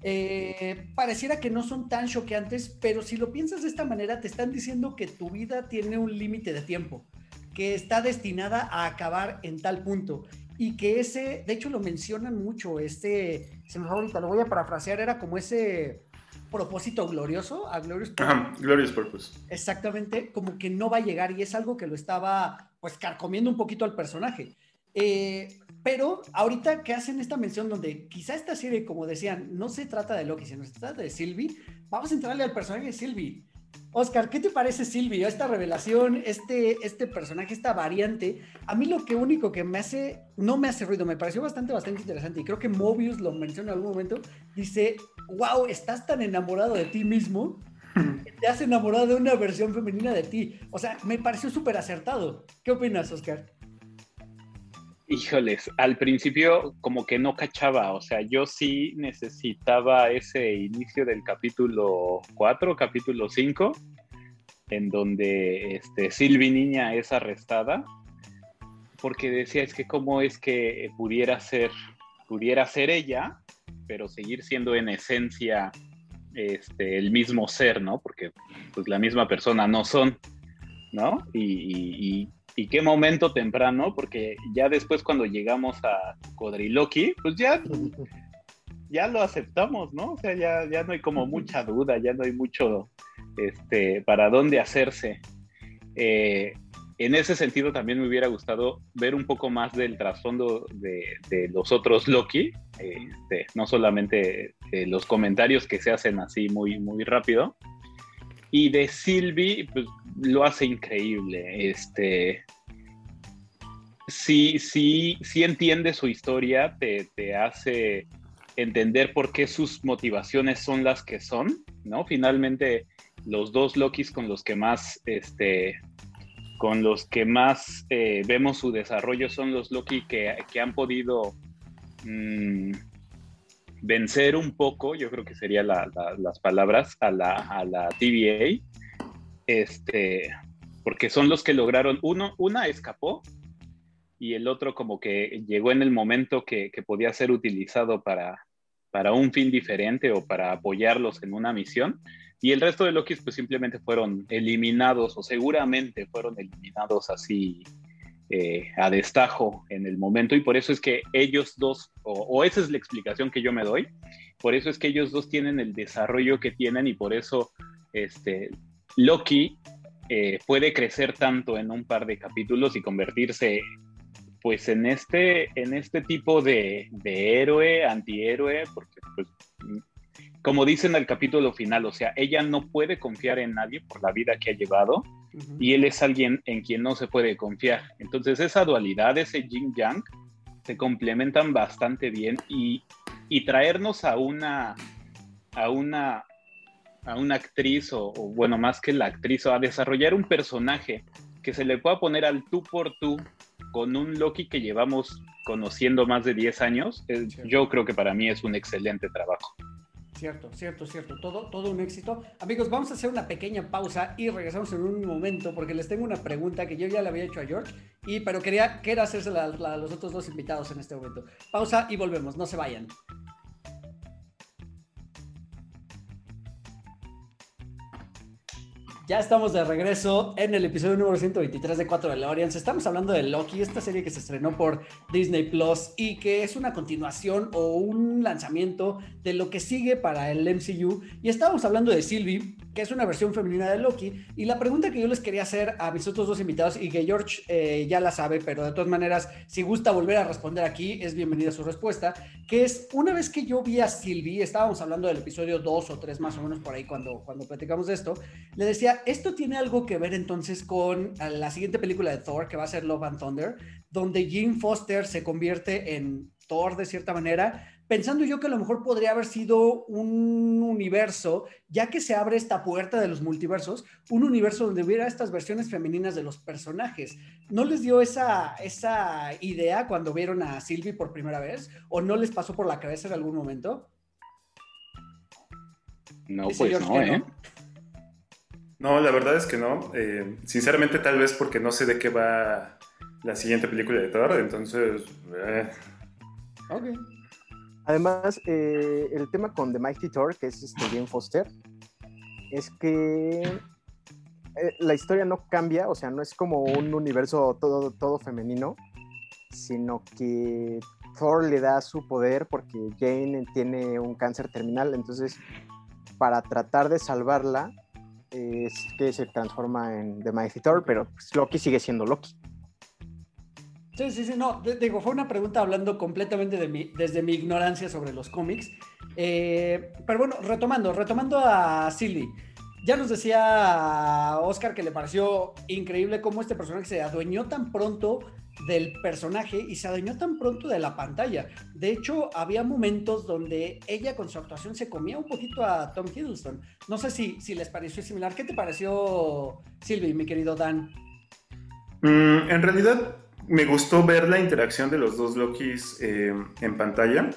Eh, pareciera que no son tan choqueantes, pero si lo piensas de esta manera, te están diciendo que tu vida tiene un límite de tiempo, que está destinada a acabar en tal punto y que ese, de hecho lo mencionan mucho, este, se me ahorita, lo voy a parafrasear, era como ese propósito glorioso, a Glorious Purpose. Ajá, Glorious Purpose. Exactamente, como que no va a llegar y es algo que lo estaba pues carcomiendo un poquito al personaje. Eh, pero ahorita que hacen esta mención donde quizá esta serie, como decían, no se trata de Loki, sino se trata de Sylvie, vamos a entrarle al personaje de Sylvie. Oscar, ¿qué te parece Silvio? Esta revelación, este, este personaje, esta variante. A mí lo que único que me hace, no me hace ruido, me pareció bastante, bastante interesante. Y creo que Mobius lo menciona en algún momento. Dice, wow, estás tan enamorado de ti mismo <laughs> que te has enamorado de una versión femenina de ti. O sea, me pareció súper acertado. ¿Qué opinas, Oscar? Híjoles, al principio como que no cachaba, o sea, yo sí necesitaba ese inicio del capítulo 4, capítulo 5, en donde este, Silvi Niña es arrestada, porque decía, es que cómo es que pudiera ser, pudiera ser ella, pero seguir siendo en esencia este, el mismo ser, ¿no? Porque pues la misma persona no son, ¿no? y y qué momento temprano, porque ya después cuando llegamos a Codriloqui, pues ya, ya lo aceptamos, ¿no? O sea, ya, ya no hay como mucha duda, ya no hay mucho este, para dónde hacerse. Eh, en ese sentido también me hubiera gustado ver un poco más del trasfondo de, los otros Loki, este, no solamente los comentarios que se hacen así muy, muy rápido, y de Sylvie, pues lo hace increíble. Este, sí, sí, sí entiende su historia, te, te, hace entender por qué sus motivaciones son las que son, ¿no? Finalmente, los dos Lokis con los que más, este, con los que más eh, vemos su desarrollo son los Loki que, que han podido mm, vencer un poco, yo creo que serían las palabras, a la, a la TVA, este, porque son los que lograron, uno, una escapó y el otro como que llegó en el momento que, podía ser utilizado para, para un fin diferente o para apoyarlos en una misión. Y el resto de Loki pues simplemente fueron eliminados o seguramente fueron eliminados así eh, a destajo en el momento y por eso es que ellos dos, o, esa es la explicación que yo me doy, por eso es que ellos dos tienen el desarrollo que tienen y por eso este, Loki eh, puede crecer tanto en un par de capítulos y convertirse pues en este, en este tipo de, de héroe, antihéroe, porque pues, como dicen al capítulo final, o sea, ella no puede confiar en nadie por la vida que ha llevado y él es alguien en quien no se puede confiar. Entonces esa dualidad, ese yin yang, se complementan bastante bien y, traernos a una, a una a una actriz, o, bueno, más que la actriz, o a desarrollar un personaje que se le pueda poner al tú por tú con un Loki que llevamos conociendo más de 10 años, eh, yo creo que para mí es un excelente trabajo. Cierto, cierto, cierto. Todo, todo un éxito. Amigos, vamos a hacer una pequeña pausa y regresamos en un momento porque les tengo una pregunta que yo ya le había hecho a George, y, pero quería, quería hacérsela a los otros dos invitados en este momento. Pausa y volvemos, no se vayan. Ya estamos de regreso en el episodio número 123 de 4 de Lorians. Estamos hablando de Loki, esta serie que se estrenó por Disney Plus y que es una continuación o un lanzamiento de lo que sigue para el MCU. Y estábamos hablando de Sylvie, que es una versión femenina de Loki. Y la pregunta que yo les quería hacer a mis otros dos invitados y que George eh, ya la sabe, pero de todas maneras, si gusta volver a responder aquí, es bienvenida su respuesta, que es, una vez que yo vi a Sylvie, estábamos hablando del episodio 2 o 3 más o menos por ahí cuando, cuando platicamos de esto, le decía, esto tiene algo que ver entonces con eh, la siguiente película de Thor, que va a ser Love and Thunder, donde Jane Foster se convierte en Thor de cierta manera, pensando yo que a lo mejor podría haber sido un universo, ya que se abre esta puerta de los multiversos, un universo donde hubiera estas versiones femeninas de los personajes. ¿No les dio esa, esa idea cuando vieron a Sylvie por primera vez? ¿O no les pasó por la cabeza en algún momento? No, pues no, ¿eh? No, la verdad es que no. Eh, sinceramente, tal vez porque no sé de qué va la siguiente película de Thor, entonces... Eh. Ok. Además, eh, el tema con The Mighty Thor, que es este Jane Foster, es que la historia no cambia, o sea, no es como un universo todo, todo femenino, sino que Thor le da su poder porque Jane tiene un cáncer terminal, entonces para tratar de salvarla, es que se transforma en The Mighty Thor, pero pues, Loki sigue siendo Loki. Sí, sí, sí, no, digo, fue una pregunta hablando completamente de mi, desde mi ignorancia sobre los cómics. Eh, pero bueno, retomando, retomando a Silly. Ya nos decía Oscar que le pareció increíble cómo este personaje se adueñó tan pronto del personaje y se adueñó tan pronto de la pantalla. De hecho, había momentos donde ella con su actuación se comía un poquito a Tom Hiddleston. No sé si, si les pareció similar. ¿Qué te pareció, Silvi, mi querido Dan? Mm, en realidad, me gustó ver la interacción de los dos Lokis eh, en pantalla.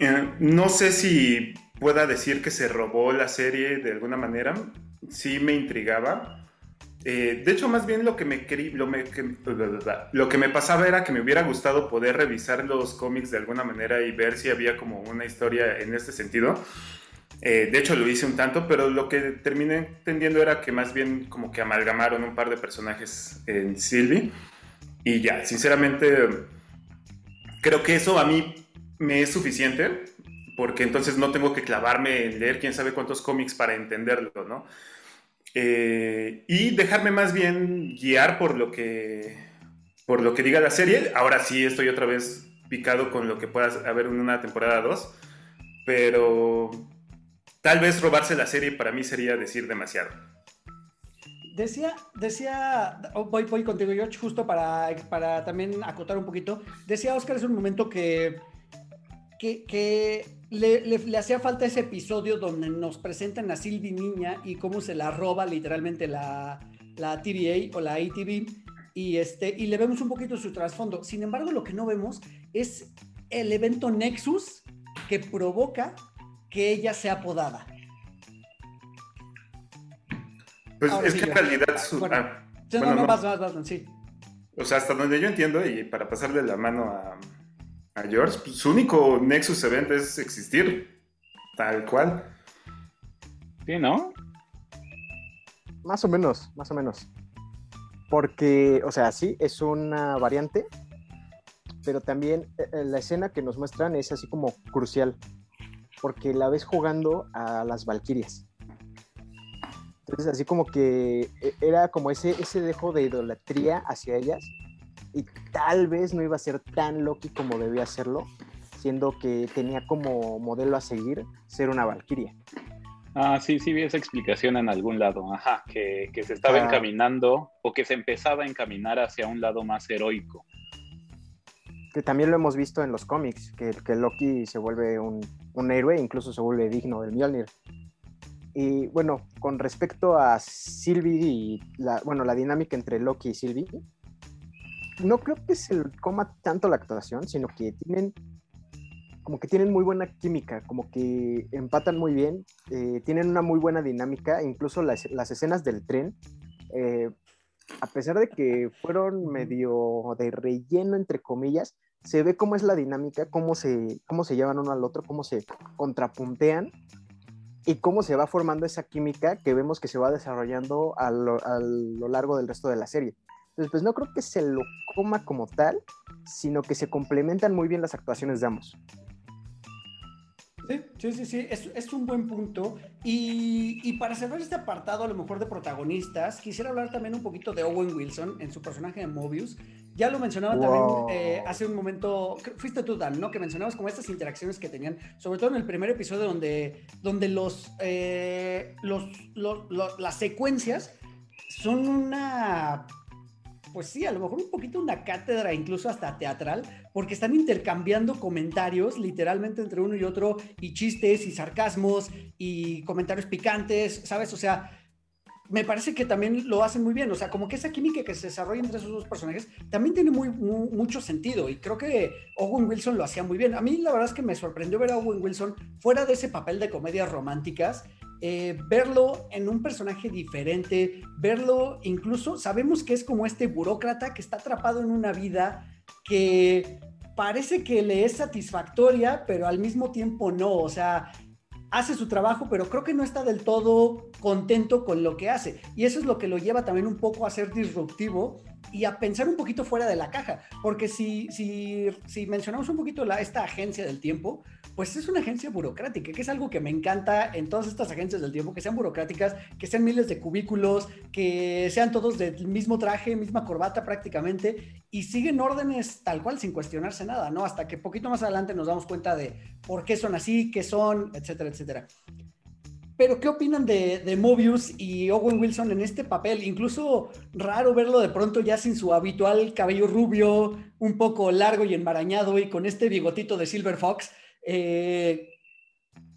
Eh, no sé si pueda decir que se robó la serie de alguna manera. Sí me intrigaba eh, de hecho, más bien lo que, me, lo, me pasaba era que me hubiera gustado poder revisar los cómics de alguna manera y ver si había como una historia en este sentido. Eh, de hecho, lo hice un tanto, pero lo que terminé entendiendo era que más bien como que amalgamaron un par de personajes en Sylvie. Y ya, sinceramente, creo que eso a mí me es suficiente, porque entonces no tengo que clavarme en leer quién sabe cuántos cómics para entenderlo, ¿no? Eh, y dejarme más bien guiar por lo que por lo que diga la serie. Ahora sí estoy otra vez picado con lo que pueda haber en una temporada 2, pero tal vez robarse la serie para mí sería decir demasiado. Decía, decía, oh, voy, voy contigo, George, justo para, para también acotar un poquito. Decía Oscar, es un momento que, que, le, hacía falta ese episodio donde nos presentan a Sylvie Niña y cómo se la roba literalmente la, la TVA o la ATV y, este, y le vemos un poquito su trasfondo. Sin embargo, lo que no vemos es el evento Nexus que provoca que ella sea podada. Pues es que en realidad su... Ah, no, no, no, sí. O sea, hasta donde yo entiendo, y para pasarle la mano a, a George, pues, su único Nexus Event es existir, tal cual. Sí, ¿no? Más o menos, más o menos. Porque, o sea, sí, es una variante, pero también eh, eh, la escena que nos muestran es así como crucial, porque la ves jugando a las Valkyrias. Entonces, así como que eh, era como ese, ese dejo de idolatría hacia ellas, y tal vez no iba a ser tan Loki como debía serlo, siendo que tenía como modelo a seguir ser una Valkyria. Ah, sí, sí vi esa explicación en algún lado, ajá, que, se estaba ah. encaminando o que se empezaba a encaminar hacia un lado más heroico. Que también lo hemos visto en los cómics, que, que Loki se vuelve un, un héroe, incluso se vuelve digno del Mjolnir. Y bueno, con respecto a Sylvie y la, bueno, la dinámica entre Loki y Sylvie, no creo que se coma tanto la actuación, sino que tienen como que tienen muy buena química, como que empatan muy bien, eh, tienen una muy buena dinámica, incluso las, las escenas del tren, eh, a pesar de que fueron medio de relleno, entre comillas, se ve cómo es la dinámica, cómo se, cómo se llevan uno al otro, cómo se contrapuntean y cómo se va formando esa química que vemos que se va desarrollando a lo, largo del resto de la serie. Entonces, pues no creo que se lo coma como tal, sino que se complementan muy bien las actuaciones de ambos. Sí, sí, sí, es, es un buen punto. Y, y, para cerrar este apartado, a lo mejor de protagonistas, quisiera hablar también un poquito de Owen Wilson en su personaje de Mobius. Ya lo mencionaba wow. también eh, hace un momento, fuiste tú, Dan, ¿no? Que mencionabas como estas interacciones que tenían, sobre todo en el primer episodio donde, donde los, eh, los, los, los las secuencias son una pues sí, a lo mejor un poquito una cátedra, incluso hasta teatral, porque están intercambiando comentarios literalmente entre uno y otro, y chistes y sarcasmos y comentarios picantes, ¿sabes? O sea, me parece que también lo hacen muy bien, o sea, como que esa química que se desarrolla entre esos dos personajes también tiene muy, muy, mucho sentido y creo que Owen Wilson lo hacía muy bien. A mí la verdad es que me sorprendió ver a Owen Wilson fuera de ese papel de comedias románticas eh, verlo en un personaje diferente, verlo incluso, sabemos que es como este burócrata que está atrapado en una vida que parece que le es satisfactoria, pero al mismo tiempo no, o sea, hace su trabajo, pero creo que no está del todo contento con lo que hace. Y eso es lo que lo lleva también un poco a ser disruptivo y a pensar un poquito fuera de la caja. Porque si, si, si mencionamos un poquito la, esta agencia del tiempo, pues es una agencia burocrática, que es algo que me encanta en todas estas agencias del tiempo, que sean burocráticas, que sean miles de cubículos, que sean todos del mismo traje, misma corbata prácticamente, y siguen órdenes tal cual sin cuestionarse nada, ¿no? Hasta que poquito más adelante nos damos cuenta de por qué son así, qué son, etcétera, etcétera. Pero, ¿qué opinan de, de, Mobius y Owen Wilson en este papel? Incluso raro verlo de pronto ya sin su habitual cabello rubio, un poco largo y enmarañado y con este bigotito de Silver Fox. Eh,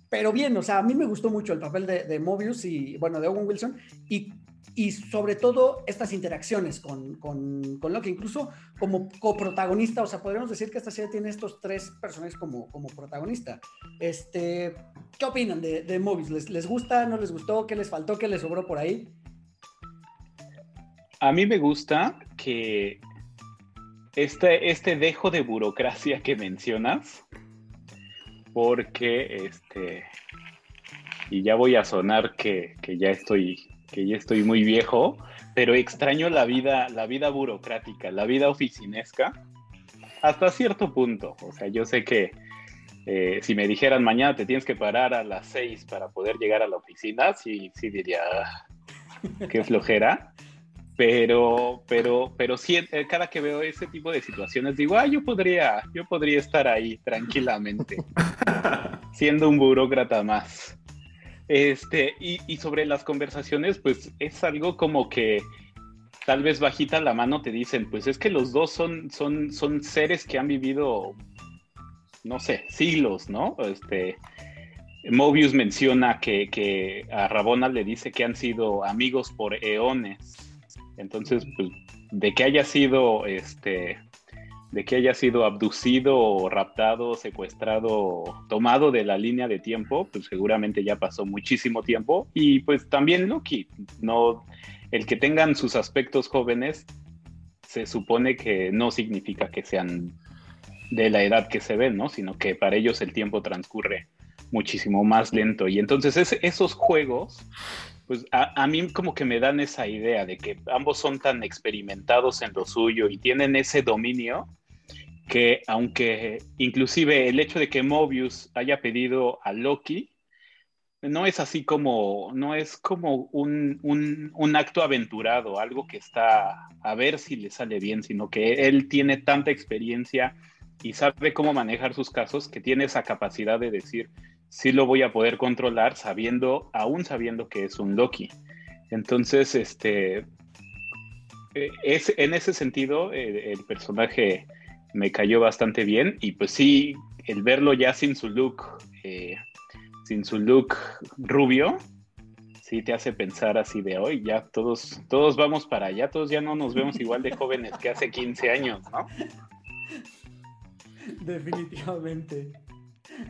pero bien, o sea, a mí me gustó mucho el papel de, de Mobius y, bueno, de Owen Wilson y, y sobre todo estas interacciones con, con, con Loki, incluso como coprotagonista, o sea, podríamos decir que esta serie tiene estos tres personajes como, como protagonista. Este, ¿Qué opinan de, de Mobius? ¿Les, ¿Les gusta? ¿No les gustó? ¿Qué les faltó? ¿Qué les sobró por ahí? A mí me gusta que este, este dejo de burocracia que mencionas, porque este y ya voy a sonar que, que, ya estoy que ya estoy muy viejo, pero extraño la vida la vida burocrática, la vida oficinesca hasta cierto punto. O sea, yo sé que eh, si me dijeran mañana te tienes que parar a las seis para poder llegar a la oficina, sí, sí diría qué flojera. Pero, pero, pero sí, eh, cada que veo ese tipo de situaciones digo, ah, yo podría, yo podría estar ahí tranquilamente, siendo un burócrata más. Este, y, sobre las conversaciones, pues es algo como que tal vez bajita la mano te dicen, pues es que los dos son, son, son seres que han vivido, no sé, siglos, ¿no? Este, Mobius menciona que, que a Rabona le dice que han sido amigos por eones entonces, pues, de que haya sido, este, de que haya sido abducido, raptado, secuestrado, tomado de la línea de tiempo, pues seguramente ya pasó muchísimo tiempo. Y pues también Loki, no, el que tengan sus aspectos jóvenes, se supone que no significa que sean de la edad que se ven, ¿no? Sino que para ellos el tiempo transcurre muchísimo más lento. Y entonces es, esos juegos pues a, a, mí como que me dan esa idea de que ambos son tan experimentados en lo suyo y tienen ese dominio que aunque inclusive el hecho de que Mobius haya pedido a Loki, no es así como, no es como un, un, un acto aventurado, algo que está a ver si le sale bien, sino que él tiene tanta experiencia y sabe cómo manejar sus casos que tiene esa capacidad de decir, sí lo voy a poder controlar sabiendo, aún sabiendo que es un Loki. Entonces, este, eh, es, en ese sentido, el personaje me cayó bastante bien y pues sí, el verlo ya sin su look, eh, sin su look rubio, sí te hace pensar así de hoy, ya todos, todos vamos para allá, todos ya no nos vemos igual de jóvenes que hace 15 años, ¿no? <laughs> Definitivamente.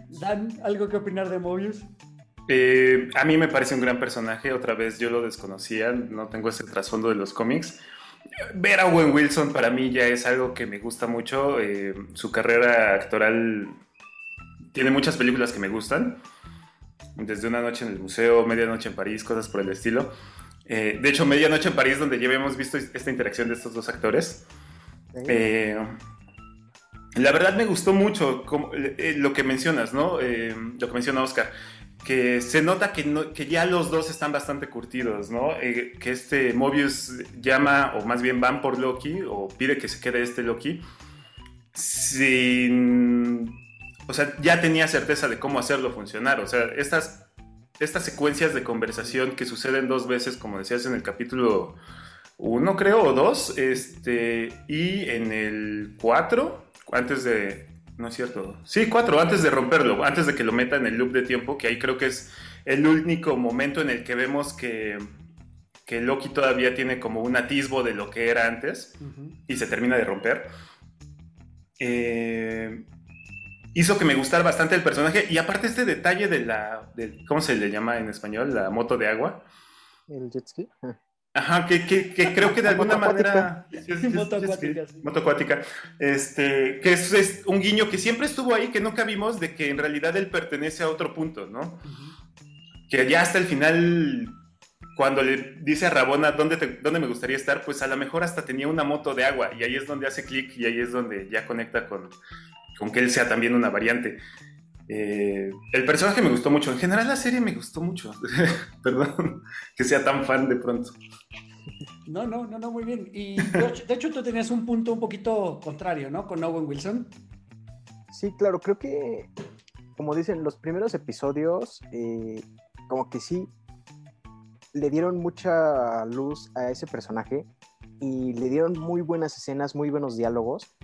Dan, ¿algo que opinar de Mobius? Eh, a mí me parece un gran personaje, otra vez yo lo desconocía, no tengo ese trasfondo de los cómics. Ver a Owen Wilson para mí ya es algo que me gusta mucho, eh, su carrera actoral tiene muchas películas que me gustan, desde Una noche en el museo, Medianoche en París, cosas por el estilo. Eh, de hecho, Medianoche en París, donde ya hemos visto esta interacción de estos dos actores. La verdad me gustó mucho lo que mencionas, ¿no? lo que menciona Oscar que se nota que, que, ya los dos están bastante curtidos, ¿no? Eh, que este Mobius llama, o más bien van por Loki, o pide que se quede este Loki, sin... O sea, ya tenía certeza de cómo hacerlo funcionar. O sea, estas, estas secuencias de conversación que suceden dos veces, como decías en el capítulo 1, creo, o 2, este, y en el 4, antes de, no es cierto. Sí, cuatro, antes de romperlo, antes de que lo meta en el loop de tiempo, que ahí creo que es el único momento en el que vemos que, que Loki todavía tiene como un atisbo de lo que era antes y se termina de romper. Eh, hizo que me gustara bastante el personaje y aparte este detalle de la, ¿cómo se le llama en español? La moto de agua. El jet ski. Ajá, que, <laughs> creo que de alguna manera. moto acuática. Este, que es, un guiño que siempre estuvo ahí, que nunca vimos, de que en realidad él pertenece a otro punto, ¿no? Que ya hasta el final, cuando le dice a Rabona dónde, dónde me gustaría estar, pues a lo mejor hasta tenía una moto de agua, y ahí es donde hace clic, y ahí es donde ya conecta con, con que él sea también una variante. Eh, el personaje me gustó mucho. En general, la serie me gustó mucho. <laughs> Perdón que sea tan fan de pronto. No, no, no, no, muy bien. Y de hecho, tú tenías un punto un poquito contrario, ¿no? Con Owen Wilson. Sí, claro, creo que, como dicen, los primeros episodios, eh, como que sí, le dieron mucha luz a ese personaje y le dieron muy buenas escenas, muy buenos diálogos.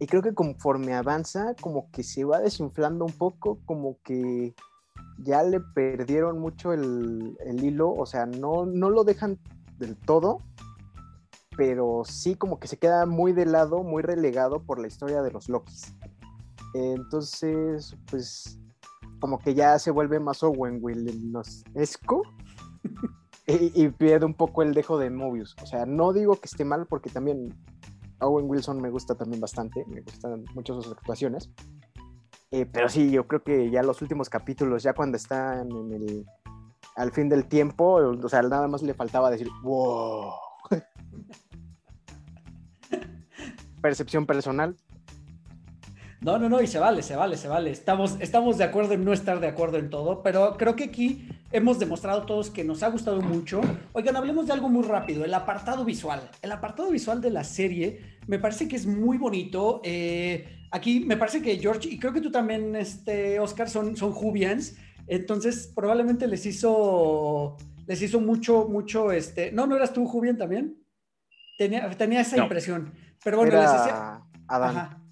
Y creo que conforme avanza, como que se va desinflando un poco, como que ya le perdieron mucho el, hilo, o sea, no, no lo dejan del todo, pero sí como que se queda muy de lado, muy relegado por la historia de los Lokis. Entonces, pues, como que ya se vuelve más Owen Wilson-esco <laughs> y, y pierde un poco el dejo de Mobius. O sea, no digo que esté mal porque también Owen Wilson me gusta también bastante, me gustan mucho sus actuaciones. Eh, pero sí, yo creo que ya los últimos capítulos, ya cuando están en el, al fin del tiempo, o sea, nada más le faltaba decir, wow. <laughs> Percepción personal. No, no, no, y se vale, se vale, se vale. Estamos, estamos de acuerdo en no estar de acuerdo en todo, pero creo que aquí hemos demostrado todos que nos ha gustado mucho. Oigan, hablemos de algo muy rápido, el apartado visual. El apartado visual de la serie me parece que es muy bonito. Eh, aquí me parece que George, y creo que tú también, este, Oscar, son, son Jubians, entonces probablemente les hizo, les hizo mucho, mucho, este, no, ¿no eras tú Jubian también? Tenía, tenía esa impresión, pero bueno, les hacía... Adán.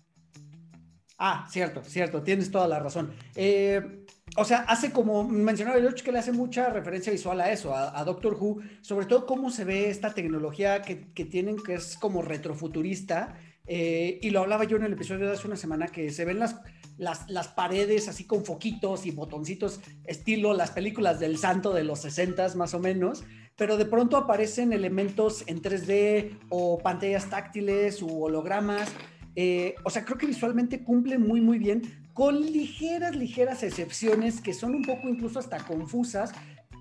Ah, cierto, cierto, tienes toda la razón. Eh, o sea, hace como mencionaba George que le hace mucha referencia visual a eso, a, Doctor Who, sobre todo cómo se ve esta tecnología que, tienen, que es como retrofuturista. Eh, y lo hablaba yo en el episodio de hace una semana, que se ven las, las, las, paredes así con foquitos y botoncitos, estilo las películas del santo de los 60 más o menos, pero de pronto aparecen elementos en 3D o pantallas táctiles u hologramas eh, o sea, creo que visualmente cumple muy, muy bien, con ligeras, ligeras excepciones que son un poco incluso hasta confusas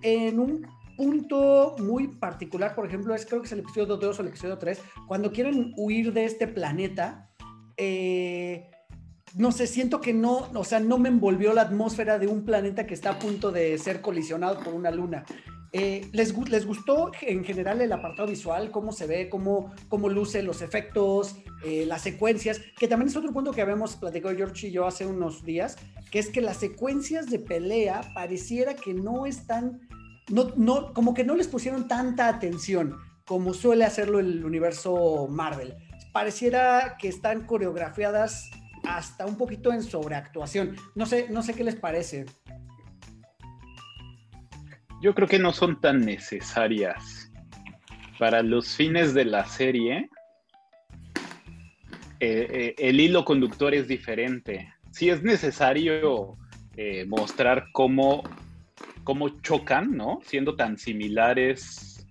en un punto muy particular, por ejemplo, es creo que es el episodio 2 o el episodio 3, cuando quieren huir de este planeta, eh, no sé, siento que no, o sea, no me envolvió la atmósfera de un planeta que está a punto de ser colisionado por una luna. Eh, ¿les, ¿Les gustó en general el apartado visual? ¿Cómo se ve? ¿Cómo, cómo luce los efectos? Eh, las secuencias? Que también es otro punto que habíamos platicado George y yo hace unos días, que es que las secuencias de pelea pareciera que no están, no, no, como que no les pusieron tanta atención como suele hacerlo el universo Marvel. Pareciera que están coreografiadas hasta un poquito en sobreactuación. No sé, no sé qué les parece. Yo creo que no son tan necesarias. Para los fines de la serie, eh, eh, el hilo conductor es diferente. Si es necesario eh, mostrar cómo, cómo chocan, ¿no? Siendo tan similares,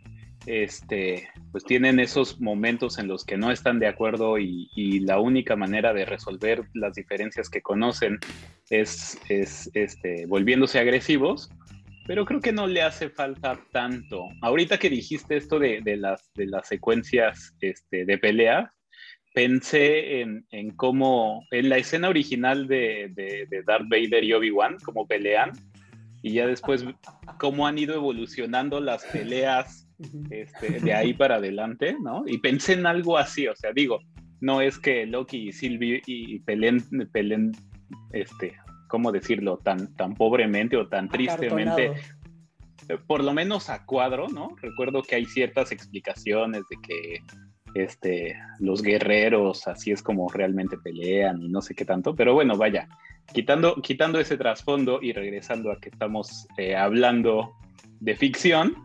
este, pues tienen esos momentos en los que no están de acuerdo y, la única manera de resolver las diferencias que conocen es, es este, volviéndose agresivos pero creo que no le hace falta tanto. Ahorita que dijiste esto de, las, de las secuencias este, de pelea, pensé en, cómo, en la escena original de, de, Darth Vader y Obi-Wan, cómo pelean, y ya después cómo han ido evolucionando las peleas este, de ahí para adelante, ¿no? Y pensé en algo así, o sea, digo, no es que Loki y Sylvie y peleen, peleen este, ¿cómo decirlo? Tan, tan pobremente o tan tristemente. Por lo menos a cuadro, ¿no? Recuerdo que hay ciertas explicaciones de que este, los guerreros así es como realmente pelean y no sé qué tanto, pero bueno, vaya, quitando, quitando ese trasfondo y regresando a que estamos eh, hablando de ficción,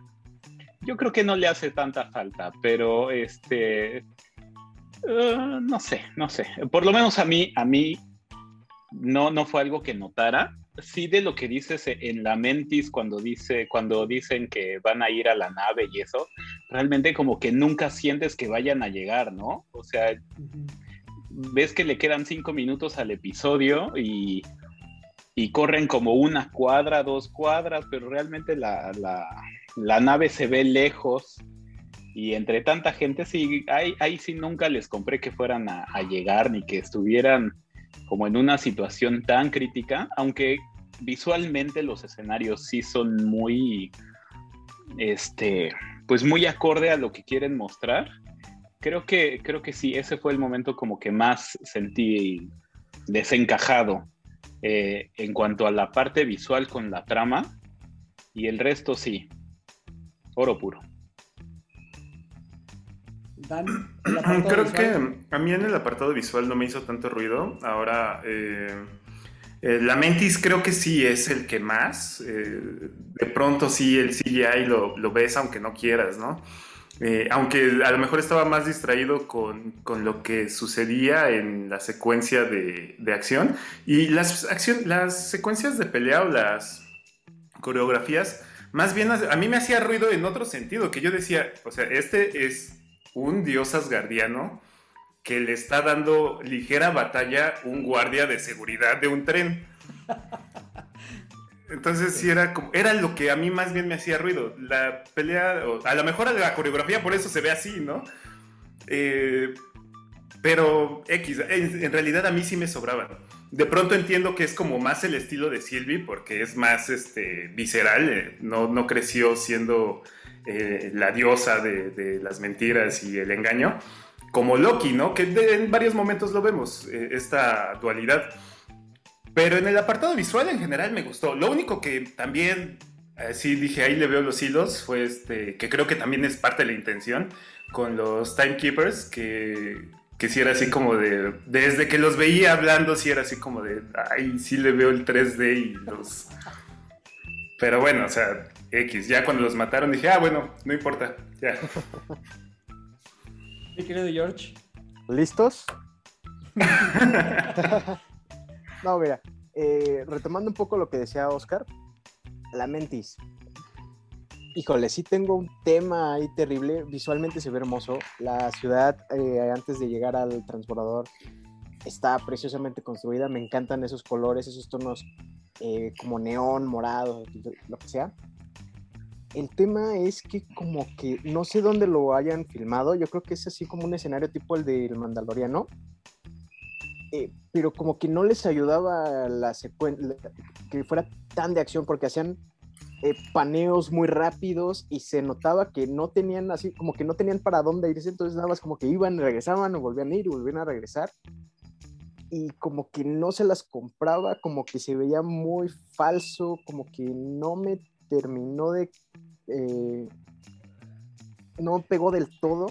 yo creo que no le hace tanta falta, pero este, eh, no sé, no sé, por lo menos a mí, a mí no, no fue algo que notara. Sí de lo que dices en la Mentis cuando dice, cuando dicen que van a ir a la nave y eso, realmente como que nunca sientes que vayan a llegar, ¿no? O sea, ves que le quedan cinco minutos al episodio y, corren como una cuadra, dos cuadras, pero realmente la, nave se ve lejos y entre tanta gente sí, ahí, ahí sí nunca les compré que fueran a llegar ni que estuvieran como en una situación tan crítica, aunque visualmente los escenarios sí son muy, este, pues muy acorde a lo que quieren mostrar. Creo que, creo que sí, ese fue el momento como que más sentí desencajado eh, en cuanto a la parte visual con la trama y el resto sí, oro puro. Creo que a mí en el apartado visual no me hizo tanto ruido. Ahora, eh, eh, la Mentis creo que sí es el que más. Eh, de pronto sí el CGI lo, lo ves aunque no quieras, ¿no? aunque a lo mejor estaba más distraído con, con, lo que sucedía en la secuencia de, de acción. Y las, acción, las secuencias de pelea o las coreografías, más bien a mí me hacía ruido en otro sentido, que yo decía, o sea, este es un dios asgardiano que le está dando ligera batalla un guardia de seguridad de un tren. <laughs> Entonces sí era como, era lo que a mí más bien me hacía ruido. La pelea, a lo mejor la coreografía por eso se ve así, ¿no? Eh, pero X, en, realidad a mí sí me sobraban. De pronto entiendo que es como más el estilo de Sylvie, porque es más este, visceral, eh, no, no creció siendo eh, la diosa de, las mentiras y el engaño, como Loki, ¿no? Que en varios momentos lo vemos, eh, esta dualidad. Pero en el apartado visual en general me gustó. Lo único que también, eh, sí dije, ahí le veo los hilos, fue este, que creo que también es parte de la intención, con los Timekeepers, que, que sí era así como de, desde que los veía hablando, sí era así como de, ay, sí le veo el 3D y los... Pero bueno, o sea, X. Ya cuando los mataron dije, ah, bueno, no importa, ya. <laughs> Mi querido George. ¿Listos? <laughs> <laughs> no, mira, eh, retomando un poco lo que decía Oscar, la mentis. Híjole, sí tengo un tema ahí terrible. Visualmente se ve hermoso. La ciudad, eh, antes de llegar al transbordador, está preciosamente construida. Me encantan esos colores, esos tonos eh, como neón, morado, lo que sea. El tema es que como que no sé dónde lo hayan filmado, yo creo que es así como un escenario tipo el del Mandaloriano, eh, pero como que no les ayudaba la secuencia, que fuera tan de acción, porque hacían eh, paneos muy rápidos y se notaba que no tenían así, como que no tenían para dónde irse, entonces nada más como que iban, regresaban o volvían a ir volvían a regresar. Y como que no se las compraba, como que se veía muy falso, como que no me terminó de... Eh, no pegó del todo.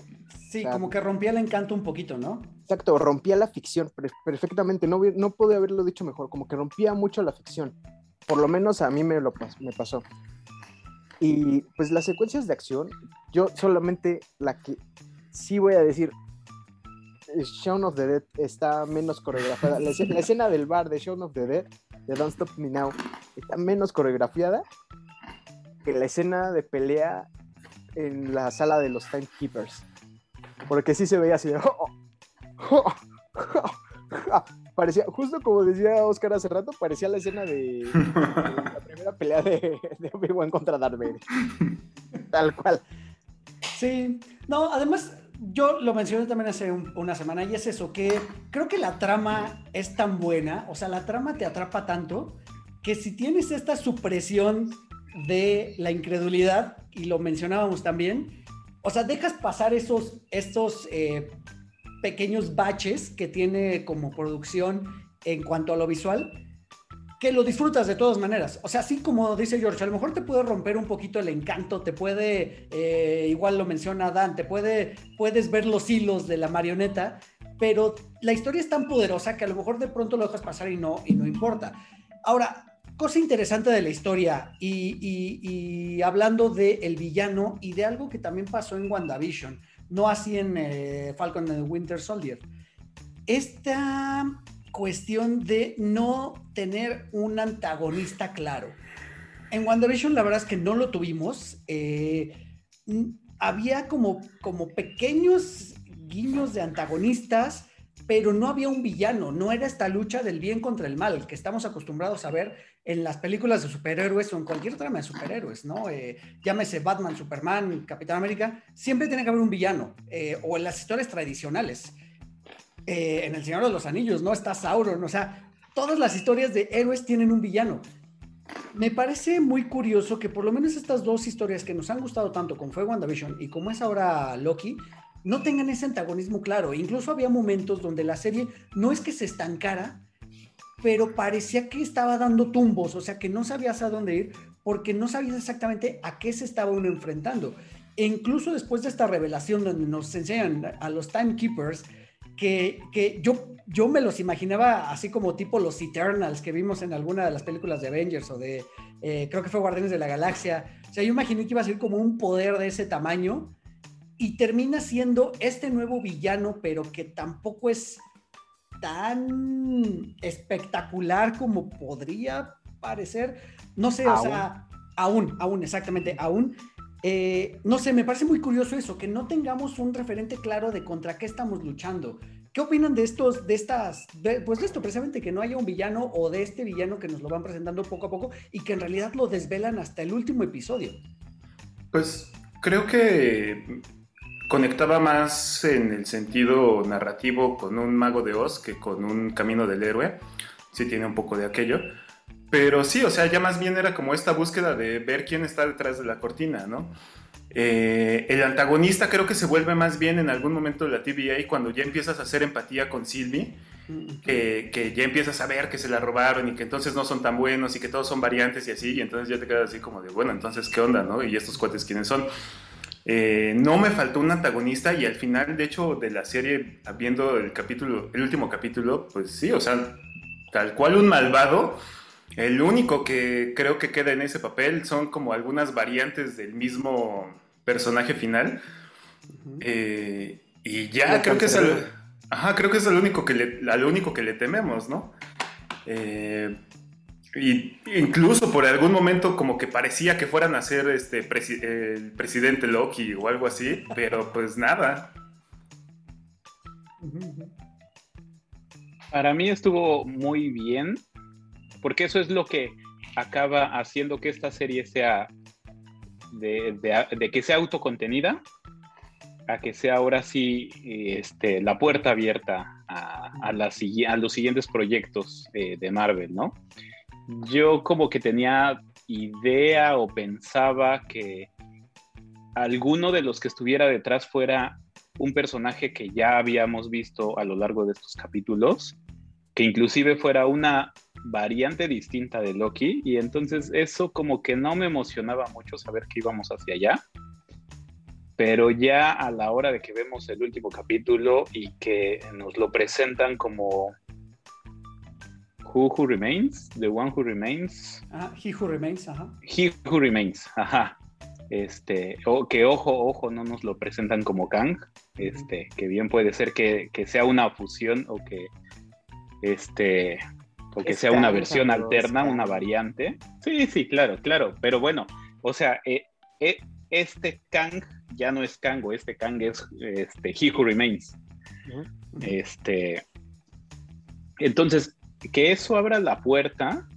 Sí, como que rompía el encanto un poquito, ¿no? Exacto, rompía la ficción perfectamente, no, no pude haberlo dicho mejor, como que rompía mucho la ficción. Por lo menos a mí me, lo, me pasó. Y pues las secuencias de acción, yo solamente la que sí voy a decir, Shaun of the Dead está menos coreografiada. La, escena, la escena del bar de Shaun of the Dead, de Don't Stop Me Now, está menos coreografiada que la escena de pelea en la sala de los Timekeepers. Porque sí se veía así de... <laughs> parecía, justo como decía Oscar hace rato, parecía la escena de, de la primera pelea de, de Obi-Wan contra Darth Vader. <laughs> Tal cual. Sí, no, además yo lo mencioné también hace un- una semana y es eso, que creo que la trama es tan buena, o sea, la trama te atrapa tanto que si tienes esta supresión de la incredulidad, y lo mencionábamos también, o sea, dejas pasar esos, estos eh, pequeños baches que tiene como producción en cuanto a lo visual, que lo disfrutas de todas maneras. O sea, así como dice George, a lo mejor te puede romper un poquito el encanto, te puede, eh, igual lo menciona Dan, te puede, puedes ver los hilos de la marioneta, pero la historia es tan poderosa que a lo mejor de pronto lo dejas pasar y no, y no importa. Ahora, cosa interesante de la historia y, hablando del el villano y de algo que también pasó en WandaVision, no así en eh, Falcon and Winter Soldier. Esta cuestión de no tener un antagonista claro. En WandaVision la verdad es que no lo tuvimos. eh, había como, como pequeños guiños de antagonistas, pero no había un villano, no era esta lucha del bien contra el mal que estamos acostumbrados a ver en las películas de superhéroes o en cualquier trama de superhéroes, ¿no? Eh, llámese Batman, Superman, Capitán América, siempre tiene que haber un villano, eh, o en las historias tradicionales. Eh, en El Señor de los Anillos, ¿no? Está Sauron, o sea, todas las historias de héroes tienen un villano. Me parece muy curioso que por lo menos estas dos historias que nos han gustado tanto, como fue WandaVision y como es ahora Loki, no tengan ese antagonismo claro. Incluso había momentos donde la serie no es que se estancara, pero parecía que estaba dando tumbos, o sea que no sabías a dónde ir porque no sabías exactamente a qué se estaba uno enfrentando. E incluso después de esta revelación donde nos enseñan a los Timekeepers, que, que yo, yo me los imaginaba así como tipo los Eternals que vimos en alguna de las películas de Avengers o de, eh, creo que fue Guardianes de la Galaxia. O sea, yo imaginé que iba a ser como un poder de ese tamaño y termina siendo este nuevo villano, pero que tampoco es tan espectacular como podría parecer. No sé, o sea, aún, aún, exactamente, aún. Eh, no sé, me parece muy curioso eso, que no tengamos un referente claro de contra qué estamos luchando. ¿Qué opinan de estos, de estas, de- pues de esto precisamente, que no haya un villano o de este villano que nos lo van presentando poco a poco y que en realidad lo desvelan hasta el último episodio? Pues creo que conectaba más en el sentido narrativo con un mago de Oz que con un camino del héroe. Sí tiene un poco de aquello. Pero sí, o sea, ya más bien era como esta búsqueda de ver quién está detrás de la cortina, ¿no? Eh, el antagonista creo que se vuelve más bien en algún momento de la TVA cuando ya empiezas a hacer empatía con Sylvie, que, que ya empiezas a ver que se la robaron y que entonces no son tan buenos y que todos son variantes y así, y entonces ya te quedas así como de, bueno, entonces, ¿qué onda, no? Y estos cuates, ¿quiénes son? Eh, no me faltó un antagonista y al final, de hecho, de la serie, viendo el capítulo, el último capítulo, pues sí, o sea, tal cual un malvado. El único que creo que queda en ese papel son como algunas variantes del mismo personaje final. Eh, y ya La creo que es el, ajá, creo que es el único que le, al único que le tememos, ¿no? Eh, y incluso por algún momento como que parecía que fueran a ser este presi- el presidente Loki o algo así, pero pues nada. Para mí estuvo muy bien, porque eso es lo que acaba haciendo que esta serie sea de, de- de que sea autocontenida a que sea ahora sí este, la puerta abierta a, a, la a los siguientes proyectos eh, de Marvel, ¿no? Yo como que tenía idea o pensaba que alguno de los que estuviera detrás fuera un personaje que ya habíamos visto a lo largo de estos capítulos, que inclusive fuera una variante distinta de Loki, y entonces eso como que no me emocionaba mucho saber que íbamos hacia allá, pero ya a la hora de que vemos el último capítulo y que nos lo presentan como Who Who Remains, The One Who Remains, Ajá, He Who Remains, ajá. He Who Remains, ajá. Este, o que ojo, ojo, no nos lo presentan como Kang, este, que bien puede ser que, sea una fusión o que este o que sea una versión alterna, una variante. Sí, sí, claro, claro. Pero bueno, o sea, eh, eh, este Kang ya no es Kang, o este Kang es este, He Who Remains. Este. Entonces, que eso abra la puerta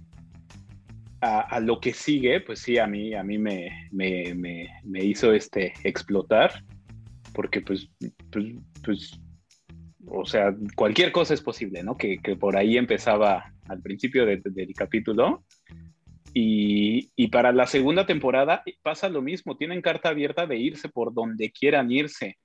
a, lo que sigue, pues sí, a mí, a mí me, me, hizo este explotar, porque pues, pues, pues, o sea, cualquier cosa es posible, ¿no? Que, por ahí empezaba al principio del capítulo. Y, y, para la segunda temporada pasa lo mismo, tienen carta abierta de irse por donde quieran irse,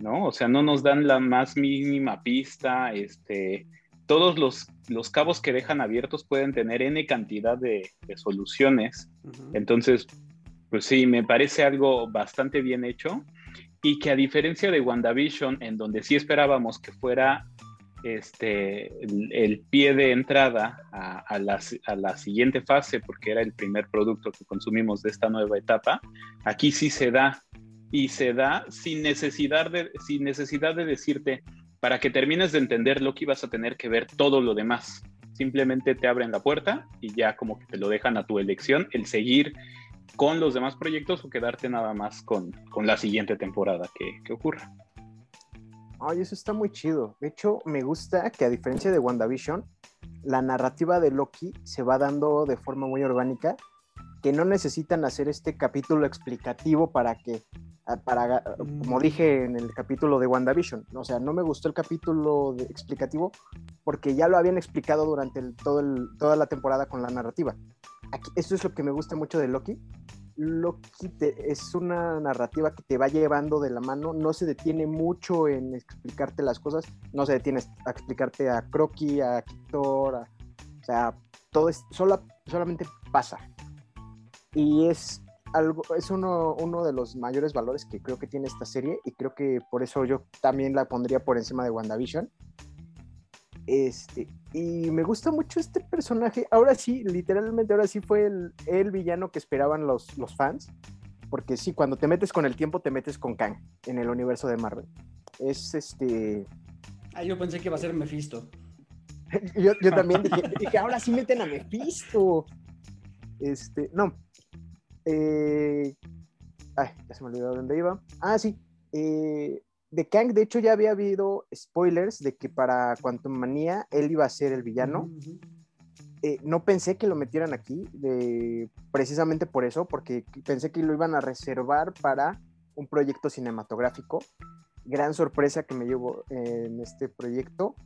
¿no? O sea, no nos dan la más mínima pista, este, todos los, los, cabos que dejan abiertos pueden tener N cantidad de, soluciones. Entonces, pues sí, me parece algo bastante bien hecho y que a diferencia de WandaVision, en donde sí esperábamos que fuera este, el, pie de entrada a, a, la, a, la, siguiente fase, porque era el primer producto que consumimos de esta nueva etapa, aquí sí se da y se da sin necesidad de, sin necesidad de decirte, para que termines de entender lo que ibas a tener que ver todo lo demás. Simplemente te abren la puerta y ya como que te lo dejan a tu elección el seguir con los demás proyectos o quedarte nada más con, con la siguiente temporada que, que ocurra. Ay, eso está muy chido. De hecho, me gusta que a diferencia de WandaVision, la narrativa de Loki se va dando de forma muy orgánica, que no necesitan hacer este capítulo explicativo para que para, como mm. dije en el capítulo de WandaVision, o sea, no me gustó el capítulo explicativo porque ya lo habían explicado durante todo toda la temporada con la narrativa. Aquí, esto es lo que me gusta mucho de Loki. Loki es una narrativa que te va llevando de la mano, no se detiene mucho en explicarte las cosas, no se detiene a explicarte a Crocky, a Kitor, o sea, todo es, solamente pasa. Y es algo, es uno, uno de los mayores valores que creo que tiene esta serie y creo que por eso yo también la pondría por encima de WandaVision. Este, y me gusta mucho este personaje. Ahora sí, literalmente, ahora sí fue el, el villano que esperaban los, los fans. Porque sí, cuando te metes con el tiempo, te metes con Kang en el universo de Marvel. Es este. Ah, yo pensé que iba a ser Mephisto. <laughs> yo, yo, también dije, dije, ahora sí meten a Mephisto. Este, no, eh, ay, ya se me olvidó dónde iba. Ah, sí. Eh, de Kang, de hecho, ya había habido spoilers de que para Quantum Manía él iba a ser el villano. Eh, no pensé que lo metieran aquí, precisamente por eso, porque pensé que lo iban a reservar para un proyecto cinematográfico. Gran sorpresa que me llevo en este proyecto.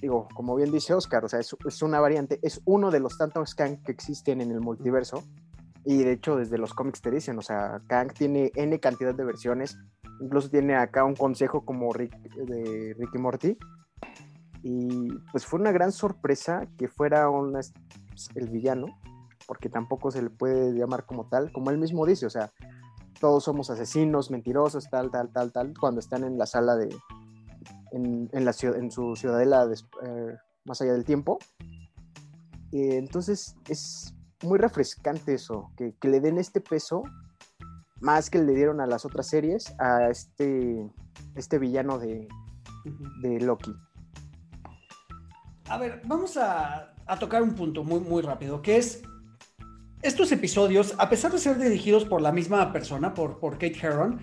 digo, como bien dice Oscar, o sea, es, es, una variante, es uno de los tantos Kang que existen en el multiverso. Y de hecho, desde los cómics te dicen, o sea, Kang tiene N cantidad de versiones. Incluso tiene acá un consejo como Rick, de Ricky Morty. Y pues fue una gran sorpresa que fuera el villano, porque tampoco se le puede llamar como tal, como él mismo dice, o sea, todos somos asesinos, mentirosos, tal, tal, tal, tal, cuando están en la sala de, en, en, su ciudadela eh, más allá del tiempo. Entonces es muy refrescante eso, que, le den este peso más que le dieron a las otras series a este, este villano de, de Loki. A ver, vamos a, tocar un punto muy, muy rápido, que es estos episodios, a pesar de ser dirigidos por la misma persona, por, por Kate Herron,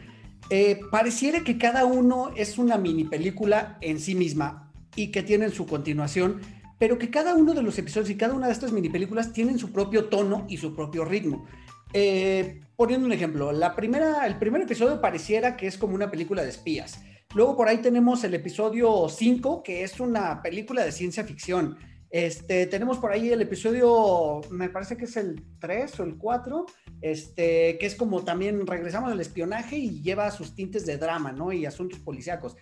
eh, pareciera que cada uno es una mini película en sí misma y que tienen su continuación pero que cada uno de los episodios y cada una de estas mini películas tienen su propio tono y su propio ritmo. Eh, poniendo un ejemplo, la primera, el primer episodio pareciera que es como una película de espías. Luego por ahí tenemos el episodio 5, que es una película de ciencia ficción. Este, tenemos por ahí el episodio, me parece que es el 3 o el 4, este, que es como también regresamos al espionaje y lleva sus tintes de drama, ¿no? Y asuntos policíacos.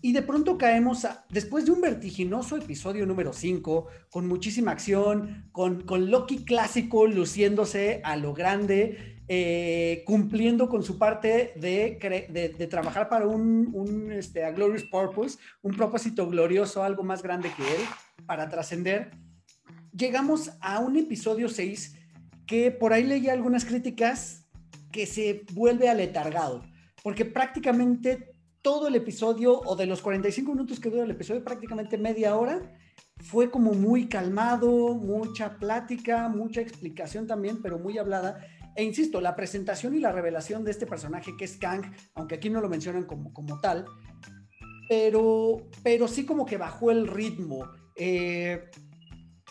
Y de pronto caemos, después de un vertiginoso episodio número 5, con muchísima acción, con, con Loki clásico luciéndose a lo grande, eh, cumpliendo con su parte de, de, trabajar para un, un este, a glorious purpose, un propósito glorioso, algo más grande que él para trascender, llegamos a un episodio 6 que por ahí leía algunas críticas que se vuelve aletargado, porque prácticamente todo el episodio, o de los 45 minutos que dura el episodio, prácticamente media hora, fue como muy calmado, mucha plática, mucha explicación también, pero muy hablada. E insisto, la presentación y la revelación de este personaje que es Kang, aunque aquí no lo mencionan como, como tal, pero, pero sí como que bajó el ritmo. Eh,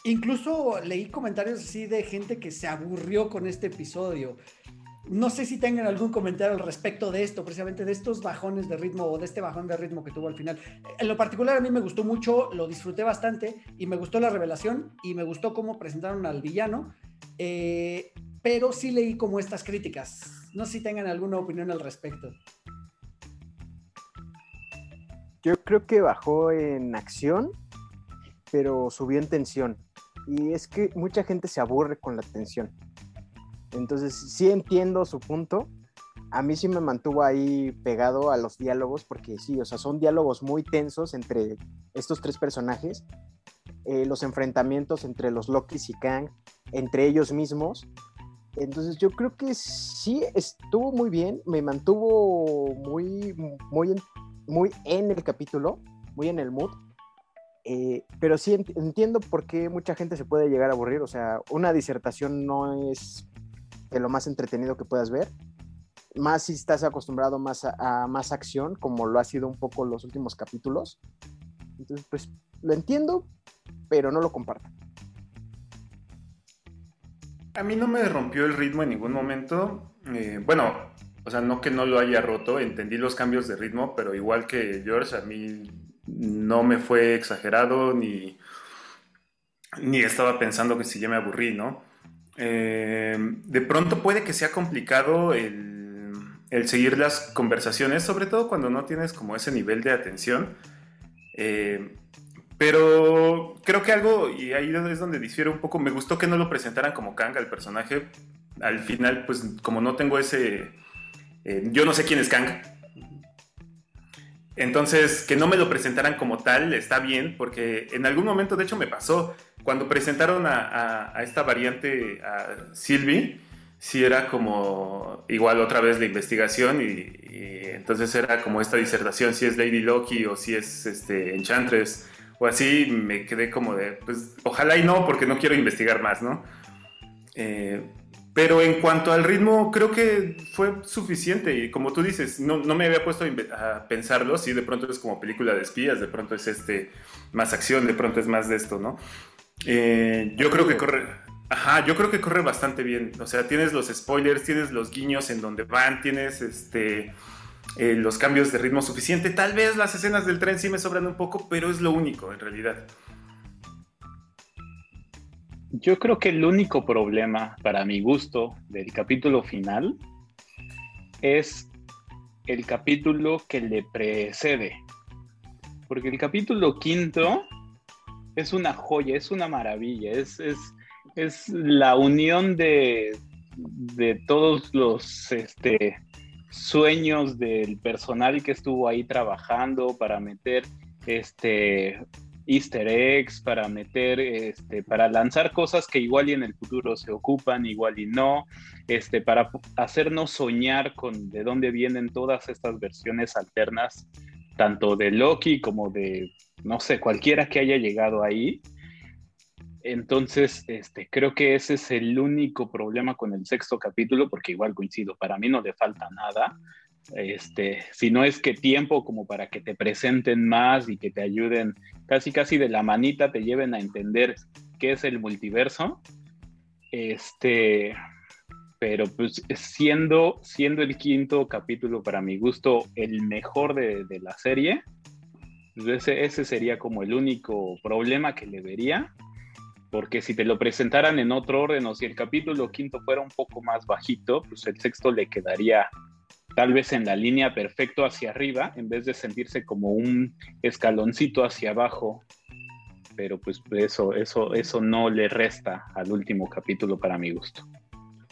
incluso leí comentarios así de gente que se aburrió con este episodio. No sé si tengan algún comentario al respecto de esto, precisamente de estos bajones de ritmo o de este bajón de ritmo que tuvo al final. En lo particular a mí me gustó mucho, lo disfruté bastante y me gustó la revelación y me gustó cómo presentaron al villano, eh, pero sí leí como estas críticas. No sé si tengan alguna opinión al respecto. Yo creo que bajó en acción, pero subió en tensión. Y es que mucha gente se aburre con la tensión. Entonces, sí entiendo su punto. A mí sí me mantuvo ahí pegado a los diálogos, porque sí, o sea, son diálogos muy tensos entre estos tres personajes. Eh, los enfrentamientos entre los Lokis y Kang, entre ellos mismos. Entonces yo creo que sí estuvo muy bien, me mantuvo muy, muy, muy en el capítulo, muy en el mood. Eh, pero sí entiendo por qué mucha gente se puede llegar a aburrir. O sea, una disertación no es de lo más entretenido que puedas ver. Más si estás acostumbrado más a, más acción, como lo ha sido un poco los últimos capítulos. Entonces, pues lo entiendo, pero no lo comparto. A mí no me rompió el ritmo en ningún momento. Eh, bueno, o sea, no que no lo haya roto, entendí los cambios de ritmo, pero igual que George, a mí no me fue exagerado ni, ni estaba pensando que si ya me aburrí, ¿no? Eh, de pronto puede que sea complicado el, seguir las conversaciones, sobre todo cuando no tienes como ese nivel de atención. Eh, pero creo que algo, y ahí es donde difiere un poco, me gustó que no lo presentaran como Kang al personaje. Al final, pues como no tengo ese... Eh, yo no sé quién es Kang, entonces, que no me lo presentaran como tal está bien, porque en algún momento, de hecho, me pasó. Cuando presentaron a, esta variante, a Sylvie, sí era como igual otra vez la investigación y, entonces era como esta disertación, si es Lady Loki o si es este, Enchantress o así, me quedé como de, pues ojalá y no, porque no quiero investigar más, ¿no? Eh, pero en cuanto al ritmo, creo que fue suficiente. Y como tú dices, no, no me había puesto a pensarlo. Sí, de pronto es como película de espías, de pronto es este más acción, de pronto es más de esto, ¿no? Eh, yo creo que corre. Ajá, yo creo que corre bastante bien. O sea, tienes los spoilers, tienes los guiños en donde van, tienes este. Eh, los cambios de ritmo suficiente. Tal vez las escenas del tren sí me sobran un poco, pero es lo único en realidad. Yo creo que el único problema, para mi gusto, del capítulo final es el capítulo que le precede. Porque el capítulo quinto es una joya, es una maravilla, es, es, la unión de, de todos los este, sueños del personal que estuvo ahí trabajando para meter este, easter eggs, para meter, este, para lanzar cosas que igual y en el futuro se ocupan, igual y no, este, para hacernos soñar con de dónde vienen todas estas versiones alternas, tanto de Loki como de, no sé, cualquiera que haya llegado ahí. Entonces, este, creo que ese es el único problema con el sexto capítulo, porque igual coincido, para mí no le falta nada este, si no es que tiempo como para que te presenten más y que te ayuden casi casi de la manita, te lleven a entender qué es el multiverso. Este, pero pues siendo, siendo el quinto capítulo para mi gusto el mejor de, la serie, pues ese, ese sería como el único problema que le vería porque si te lo presentaran en otro orden o si el capítulo quinto fuera un poco más bajito, pues el sexto le quedaría tal vez en la línea perfecto hacia arriba, en vez de sentirse como un escaloncito hacia abajo. Pero pues eso, eso, eso no le resta al último capítulo para mi gusto.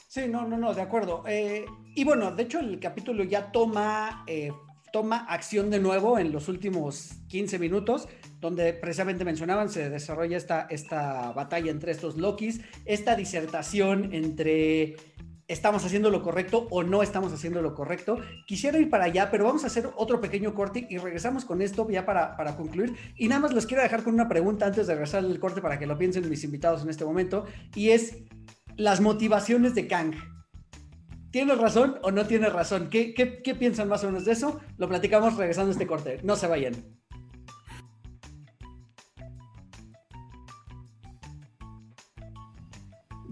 Sí, no, no, no, de acuerdo. Eh, y bueno, de hecho el capítulo ya toma, eh, toma acción de nuevo en los últimos 15 minutos, donde precisamente mencionaban, se desarrolla esta, esta batalla entre estos Lokis, esta disertación entre estamos haciendo lo correcto o no estamos haciendo lo correcto. Quisiera ir para allá, pero vamos a hacer otro pequeño corte y regresamos con esto ya para, para concluir. Y nada más les quiero dejar con una pregunta antes de regresar al corte para que lo piensen mis invitados en este momento, y es las motivaciones de Kang. ¿Tienes razón o no tienes razón? ¿Qué, qué, qué piensan más o menos de eso? Lo platicamos regresando a este corte. No se vayan.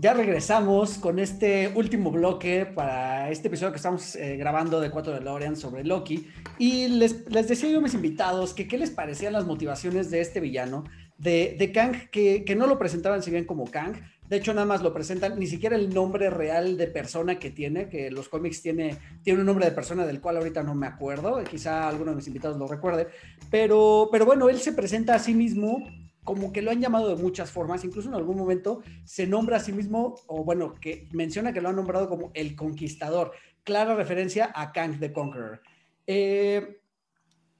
Ya regresamos con este último bloque para este episodio que estamos eh, grabando de 4 de Lorian sobre Loki. Y les, les, decía yo a mis invitados que qué les parecían las motivaciones de este villano, de, de Kang, que, que, no lo presentaban si bien como Kang. De hecho, nada más lo presentan, ni siquiera el nombre real de persona que tiene, que los cómics tiene, tiene un nombre de persona del cual ahorita no me acuerdo, quizá alguno de mis invitados lo recuerde, pero, pero bueno, él se presenta a sí mismo como que lo han llamado de muchas formas, incluso en algún momento se nombra a sí mismo, o bueno, que menciona que lo han nombrado como el conquistador, clara referencia a Kang the Conqueror. Eh,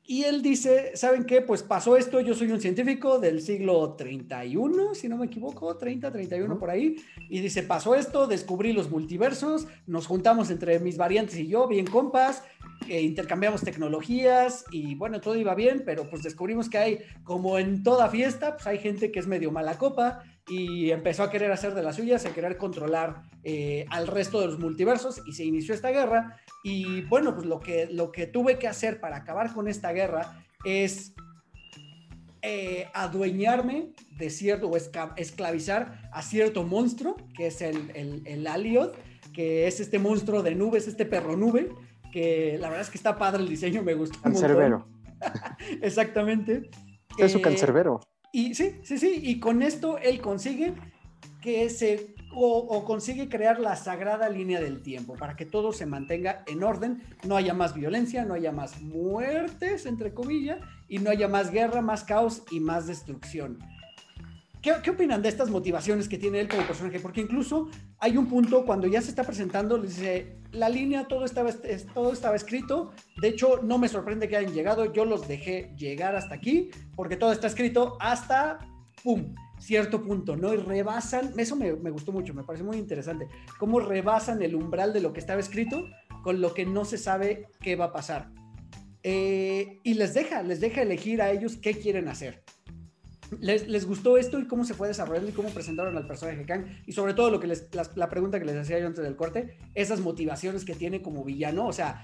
y él dice, ¿saben qué? Pues pasó esto, yo soy un científico del siglo 31, si no me equivoco, 30, 31 por ahí, y dice, pasó esto, descubrí los multiversos, nos juntamos entre mis variantes y yo, bien compas, eh, intercambiamos tecnologías y bueno, todo iba bien, pero pues descubrimos que hay, como en toda fiesta, pues hay gente que es medio mala copa y empezó a querer hacer de las suyas, a querer controlar eh, al resto de los multiversos y se inició esta guerra. Y bueno, pues lo que, lo que tuve que hacer para acabar con esta guerra es eh, adueñarme de cierto o esclavizar a cierto monstruo, que es el, el, el Aliod, que es este monstruo de nubes, este perro nube, que la verdad es que está padre el diseño, me gusta. Cancerbero. <laughs> Exactamente. Es su cancerbero. Y sí, sí, sí, y con esto él consigue que se, o, consigue crear la sagrada línea del tiempo para que todo se mantenga en orden, no haya más violencia, no haya más muertes, entre comillas, y no haya más guerra, más caos y más destrucción. ¿Qué, ¿Qué, opinan de estas motivaciones que tiene él como personaje? Porque incluso hay un punto cuando ya se está presentando, le dice, la línea, todo estaba, todo estaba escrito, de hecho no me sorprende que hayan llegado, yo los dejé llegar hasta aquí, porque todo está escrito hasta, ¡pum!, cierto punto, ¿no? Y rebasan, eso me, me gustó mucho, me parece muy interesante, cómo rebasan el umbral de lo que estaba escrito con lo que no se sabe qué va a pasar. Eh, y les deja, les deja elegir a ellos qué quieren hacer. ¿Les, ¿Les, gustó esto y cómo se fue desarrollando y cómo presentaron al personaje Kang? Y sobre todo lo que les, la, la, pregunta que les hacía yo antes del corte, esas motivaciones que tiene como villano, o sea,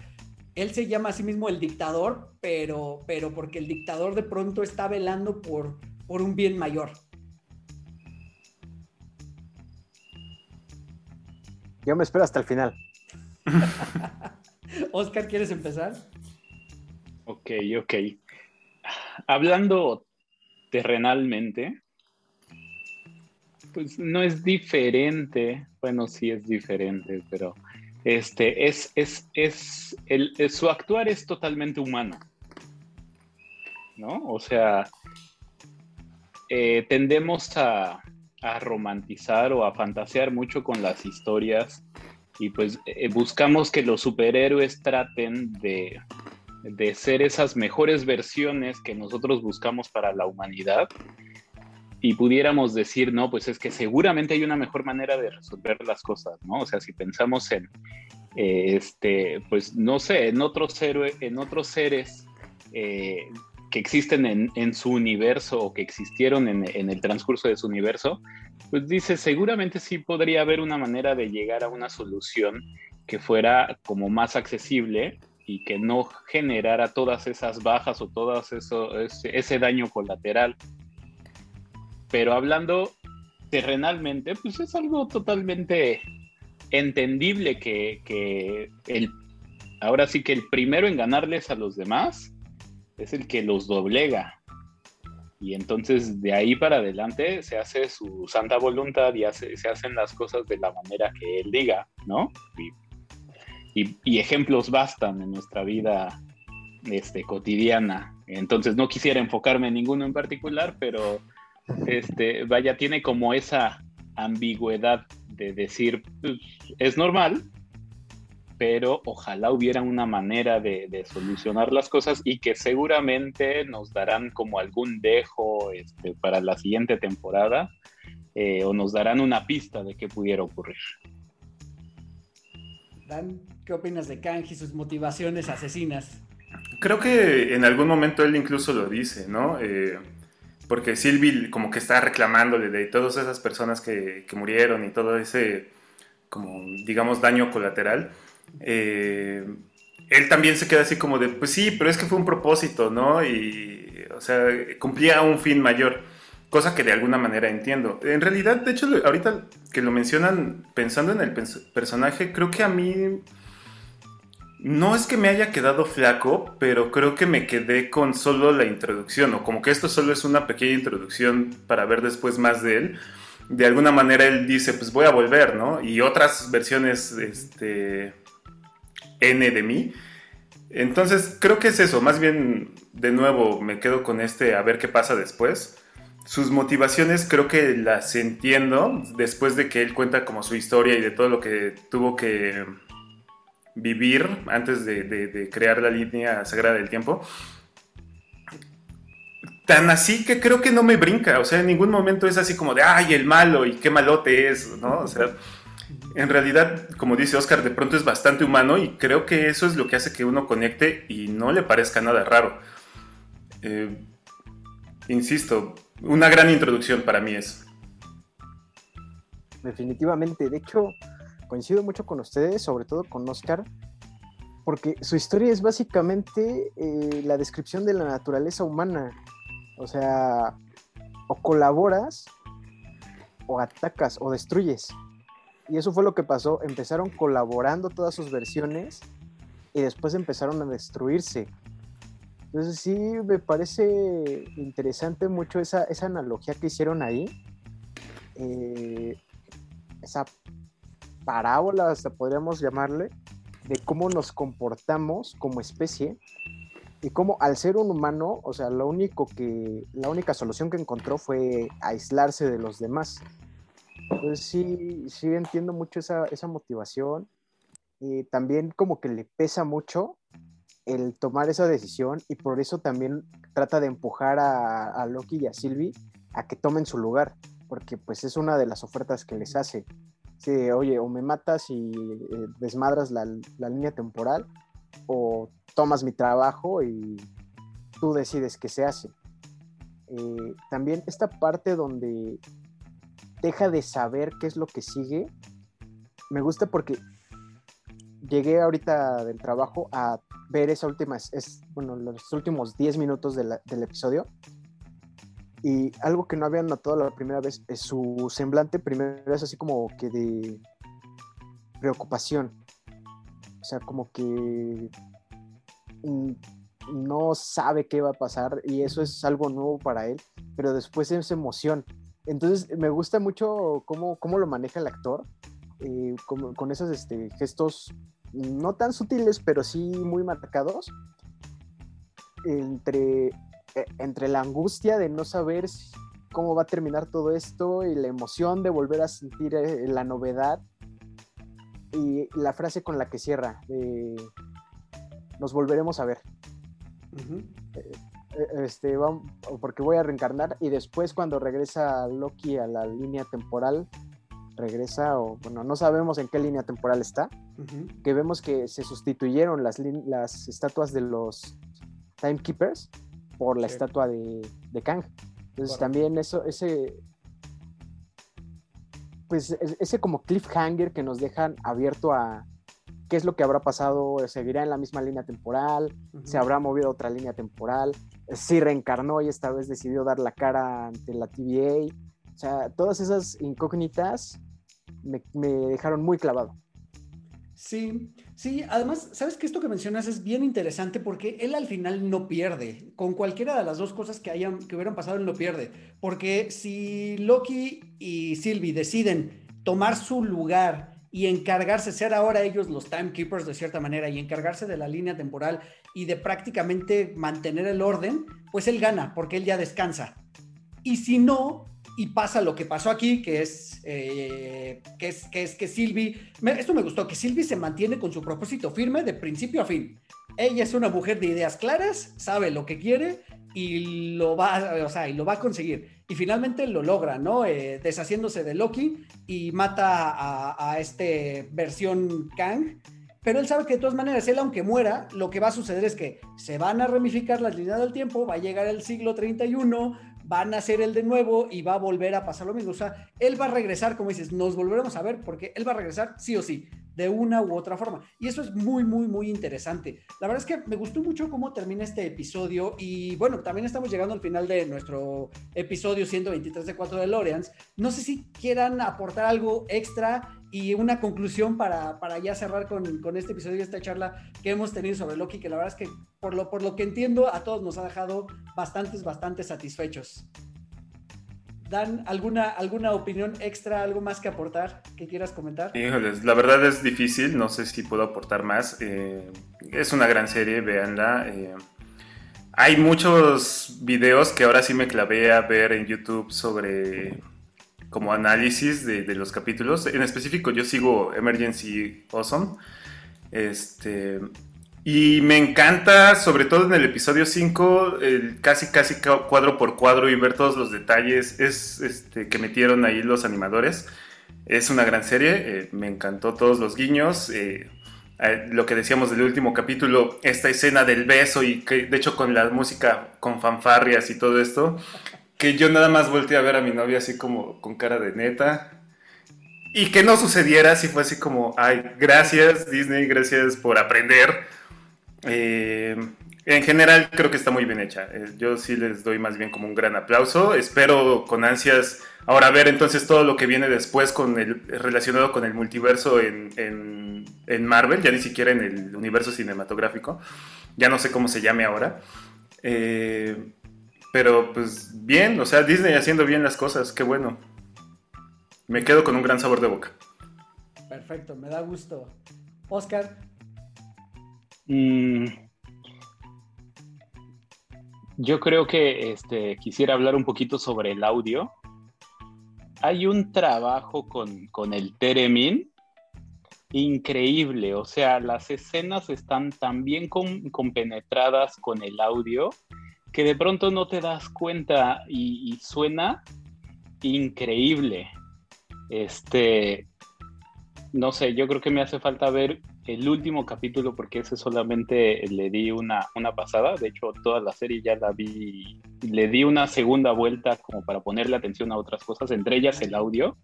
él se llama a sí mismo el dictador, pero, pero porque el dictador de pronto está velando por, por un bien mayor. Yo me espero hasta el final. <laughs> Oscar, ¿quieres empezar? Ok, ok. Hablando terrenalmente, pues no es diferente, bueno, sí es diferente, pero este es, es, es, el, su actuar es totalmente humano, ¿no? O sea, eh, tendemos a, a, romantizar o a fantasear mucho con las historias y pues eh, buscamos que los superhéroes traten de, de ser esas mejores versiones que nosotros buscamos para la humanidad y pudiéramos decir, no, pues es que seguramente hay una mejor manera de resolver las cosas, ¿no? O sea, si pensamos en, este, pues no sé, en otros, héroes, en otros seres eh, que existen en, en, su universo o que existieron en, en, el transcurso de su universo, pues dice, seguramente sí podría haber una manera de llegar a una solución que fuera como más accesible y que no generara todas esas bajas o todo ese, ese, daño colateral. Pero hablando terrenalmente, pues es algo totalmente entendible que, que el, ahora sí que el primero en ganarles a los demás es el que los doblega. Y entonces de ahí para adelante se hace su santa voluntad y hace, se hacen las cosas de la manera que él diga, ¿no? Y y, y, ejemplos bastan en nuestra vida este, cotidiana. Entonces no quisiera enfocarme en ninguno en particular, pero este, vaya, tiene como esa ambigüedad de decir, pues, es normal, pero ojalá hubiera una manera de, de, solucionar las cosas y que seguramente nos darán como algún dejo este, para la siguiente temporada eh, o nos darán una pista de qué pudiera ocurrir. Dan, ¿qué opinas de Kang y sus motivaciones asesinas? Creo que en algún momento él incluso lo dice, ¿no? Eh, porque Sylvie como que está reclamándole de todas esas personas que, murieron y todo ese, como digamos, daño colateral. Eh, él también se queda así como de, pues sí, pero es que fue un propósito, ¿no? Y, o sea, cumplía un fin mayor, cosa que de alguna manera entiendo. En realidad, de hecho, ahorita que lo mencionan, pensando en el personaje, creo que a mí no es que me haya quedado flaco, pero creo que me quedé con solo la introducción, o como que esto solo es una pequeña introducción para ver después más de él. De alguna manera él dice, pues voy a volver, ¿no? Y otras versiones, este, N de mí. Entonces, creo que es eso, más bien, de nuevo, me quedo con este a ver qué pasa después. Sus motivaciones creo que las entiendo después de que él cuenta como su historia y de todo lo que tuvo que vivir antes de, crear la línea sagrada del tiempo. Tan así que creo que no me brinca, o sea, en ningún momento es así como de, ay, el malo y qué malote es, ¿no? O sea, en realidad, como dice Oscar, de pronto es bastante humano y creo que eso es lo que hace que uno conecte y no le parezca nada raro. Eh, insisto, una gran introducción para mí es. Definitivamente, de hecho, coincido mucho con ustedes, sobre todo con Oscar, porque su historia es básicamente eh, la descripción de la naturaleza humana. O sea, o colaboras, o atacas, o destruyes. Y eso fue lo que pasó. Empezaron colaborando todas sus versiones y después empezaron a destruirse. Entonces sí, me parece interesante mucho esa, esa analogía que hicieron ahí. Eh, esa parábola, hasta podríamos llamarle, de cómo nos comportamos como especie y cómo al ser un humano, o sea, lo único que, la única solución que encontró fue aislarse de los demás. Entonces sí, sí entiendo mucho esa, esa motivación. Y también como que le pesa mucho el tomar esa decisión y por eso también trata de empujar a, Loki y a Sylvie a que tomen su lugar, porque pues es una de las ofertas que les hace. Sí, oye, o me matas y eh, desmadras la, línea temporal, o tomas mi trabajo y tú decides qué se hace. Eh, también esta parte donde deja de saber qué es lo que sigue, me gusta porque llegué ahorita del trabajo a ver esa última, es, bueno, los últimos 10 minutos del episodio y algo que no había notado la primera vez es su semblante primero es así como que de preocupación. O sea, como que no sabe qué va a pasar y eso es algo nuevo para él, pero después es emoción. Entonces me gusta mucho cómo, cómo lo maneja el actor, eh, con, esos este, gestos no tan sutiles, pero sí muy marcados, entre e, entre la angustia de no saber cómo va a terminar todo esto y la emoción de volver a sentir eh, la novedad y la frase con la que cierra, nos volveremos a ver. Eh, eh, este, porque voy a reencarnar y después cuando regresa Loki a la línea temporal, regresa o bueno, no sabemos en qué línea temporal está, que vemos que se sustituyeron las, las estatuas de los Timekeepers por la estatua de, de, Kang. Entonces también eso, ese, pues ese como cliffhanger que nos dejan abierto a qué es lo que habrá pasado, seguirá en la misma línea temporal, se habrá movido a otra línea temporal, si reencarnó y esta vez decidió dar la cara ante la TVA. O sea, todas esas incógnitas me, me dejaron muy clavado. Sí, sí, además, sabes que esto que mencionas es bien interesante porque él al final no pierde. Con cualquiera de las dos cosas que, hayan, que hubieran pasado, él no pierde. Porque si Loki y Sylvie deciden tomar su lugar y encargarse, ser ahora ellos los timekeepers de cierta manera y encargarse de la línea temporal y de prácticamente mantener el orden, pues él gana porque él ya descansa. Y si no, y pasa lo que pasó aquí, que es, eh, que es que es que Sylvie, esto me gustó, que Sylvie se mantiene con su propósito firme de principio a fin. Ella es una mujer de ideas claras, sabe lo que quiere y lo va, o sea, y lo va a conseguir. Y finalmente lo logra, ¿no? Eh, deshaciéndose de Loki y mata a, a este versión Kang pero él sabe que de todas maneras, él aunque muera, lo que va a suceder es que se van a ramificar las líneas del tiempo, va a llegar el siglo 31, van a hacer el de nuevo y va a volver a pasar lo mismo. O sea, él va a regresar, como dices, nos volveremos a ver porque él va a regresar sí o sí, de una u otra forma. Y eso es muy, muy, muy interesante. La verdad es que me gustó mucho cómo termina este episodio y bueno, también estamos llegando al final de nuestro episodio 123 de 4 de Loreans. No sé si quieran aportar algo extra y una conclusión para, para ya cerrar con, con, este episodio y esta charla que hemos tenido sobre Loki, que la verdad es que por lo, por lo que entiendo a todos nos ha dejado bastantes, bastante satisfechos. Dan, ¿alguna, ¿alguna opinión extra, algo más que aportar que quieras comentar? Híjoles, la verdad es difícil, no sé si puedo aportar más. Eh, es una gran serie, véanla. Eh, hay muchos videos que ahora sí me clavé a ver en YouTube sobre como análisis de, los capítulos. En específico, yo sigo Emergency Awesome. Este, y me encanta, sobre todo en el episodio 5, el casi casi cuadro por cuadro y ver todos los detalles es, este, que metieron ahí los animadores. Es una gran serie, eh, me encantó todos los guiños. Eh, eh, lo que decíamos del último capítulo, esta escena del beso y que de hecho con la música, con fanfarrias y todo esto, que yo nada más volteé a ver a mi novia así como con cara de neta. Y que no sucediera si fue así como, ay, gracias Disney, gracias por aprender. Eh, en general creo que está muy bien hecha. Eh, yo sí les doy más bien como un gran aplauso. Espero con ansias ahora ver entonces todo lo que viene después con el, relacionado con el multiverso en, en, en Marvel, ya ni siquiera en el universo cinematográfico. Ya no sé cómo se llame ahora. Eh, pero pues bien, o sea, Disney haciendo bien las cosas, qué bueno. Me quedo con un gran sabor de boca. Perfecto, me da gusto. Oscar. Mm, yo creo que este, quisiera hablar un poquito sobre el audio. Hay un trabajo con, con el Teremin increíble, o sea, las escenas están tan bien compenetradas con el audio que de pronto no te das cuenta y, suena increíble. Este, no sé, yo creo que me hace falta ver el último capítulo porque ese solamente le di una, una pasada. De hecho, toda la serie ya la vi, le di una segunda vuelta como para ponerle atención a otras cosas, entre ellas el audio,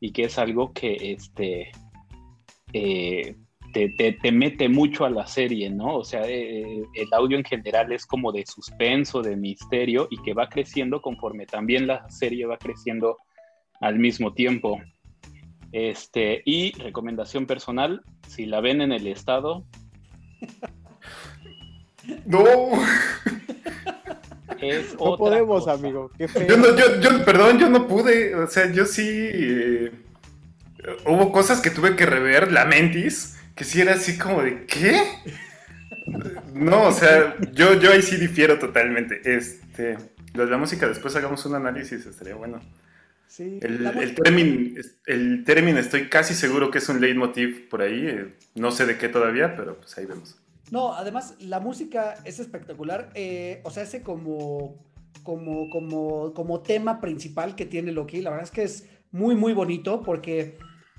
y que es algo que este, eh, te, mete mucho a la serie, ¿no? O sea, eh, el audio en general es como de suspenso, de misterio y que va creciendo conforme también la serie va creciendo al mismo tiempo. Este, y recomendación personal, si la ven en el estado. <laughs> No. Es no podemos, amigo. Yo, no, yo, yo, perdón, yo no pude. O sea, yo sí. Eh, hubo cosas que tuve que rever, la mentis que si era así como de, ¿qué? No, o sea, yo, yo ahí sí difiero totalmente. Este, de la música, después hagamos un análisis, estaría bueno. Sí, el, el, término, el término estoy casi seguro que es un leitmotiv por ahí, eh, no sé de qué todavía, pero pues ahí vemos. No, además la música es espectacular, eh, o sea, ese como, como, como, como tema principal que tiene Loki, la verdad es que es muy, muy bonito porque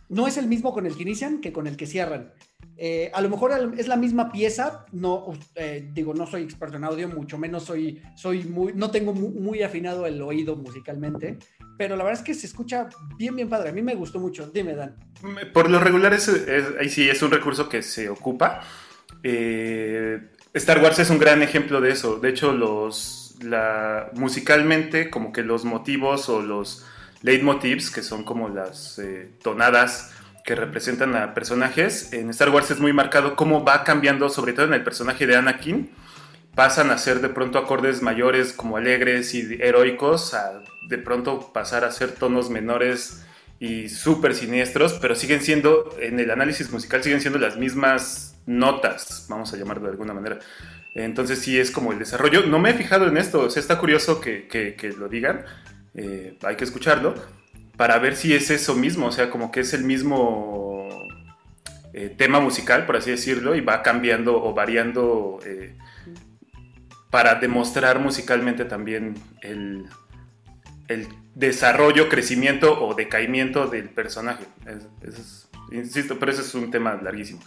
no es el mismo con el que inician que con el que cierran. Eh, a lo mejor es la misma pieza, no eh, digo, no soy experto en audio, mucho menos soy, soy muy, no tengo muy, afinado el oído musicalmente, pero la verdad es que se escucha bien, bien padre. A mí me gustó mucho. Dime, Dan. Por lo regular, es, ahí sí es un recurso que se ocupa. Eh, Star Wars es un gran ejemplo de eso. De hecho, los, la, musicalmente, como que los motivos o los leitmotivs, que son como las eh, tonadas que representan a personajes. En Star Wars es muy marcado cómo va cambiando, sobre todo en el personaje de Anakin. Pasan a ser de pronto acordes mayores como alegres y heroicos, a de pronto pasar a ser tonos menores y súper siniestros, pero siguen siendo, en el análisis musical, siguen siendo las mismas notas, vamos a llamarlo de alguna manera. Entonces sí es como el desarrollo. No me he fijado en esto, o sea, está curioso que, que lo digan, eh, hay que escucharlo, para ver si es eso mismo, o sea, como que es el mismo eh, tema musical, por así decirlo, y va cambiando o variando eh, para demostrar musicalmente también el, desarrollo, crecimiento o decaimiento del personaje. insisto, pero ese es un tema larguísimo.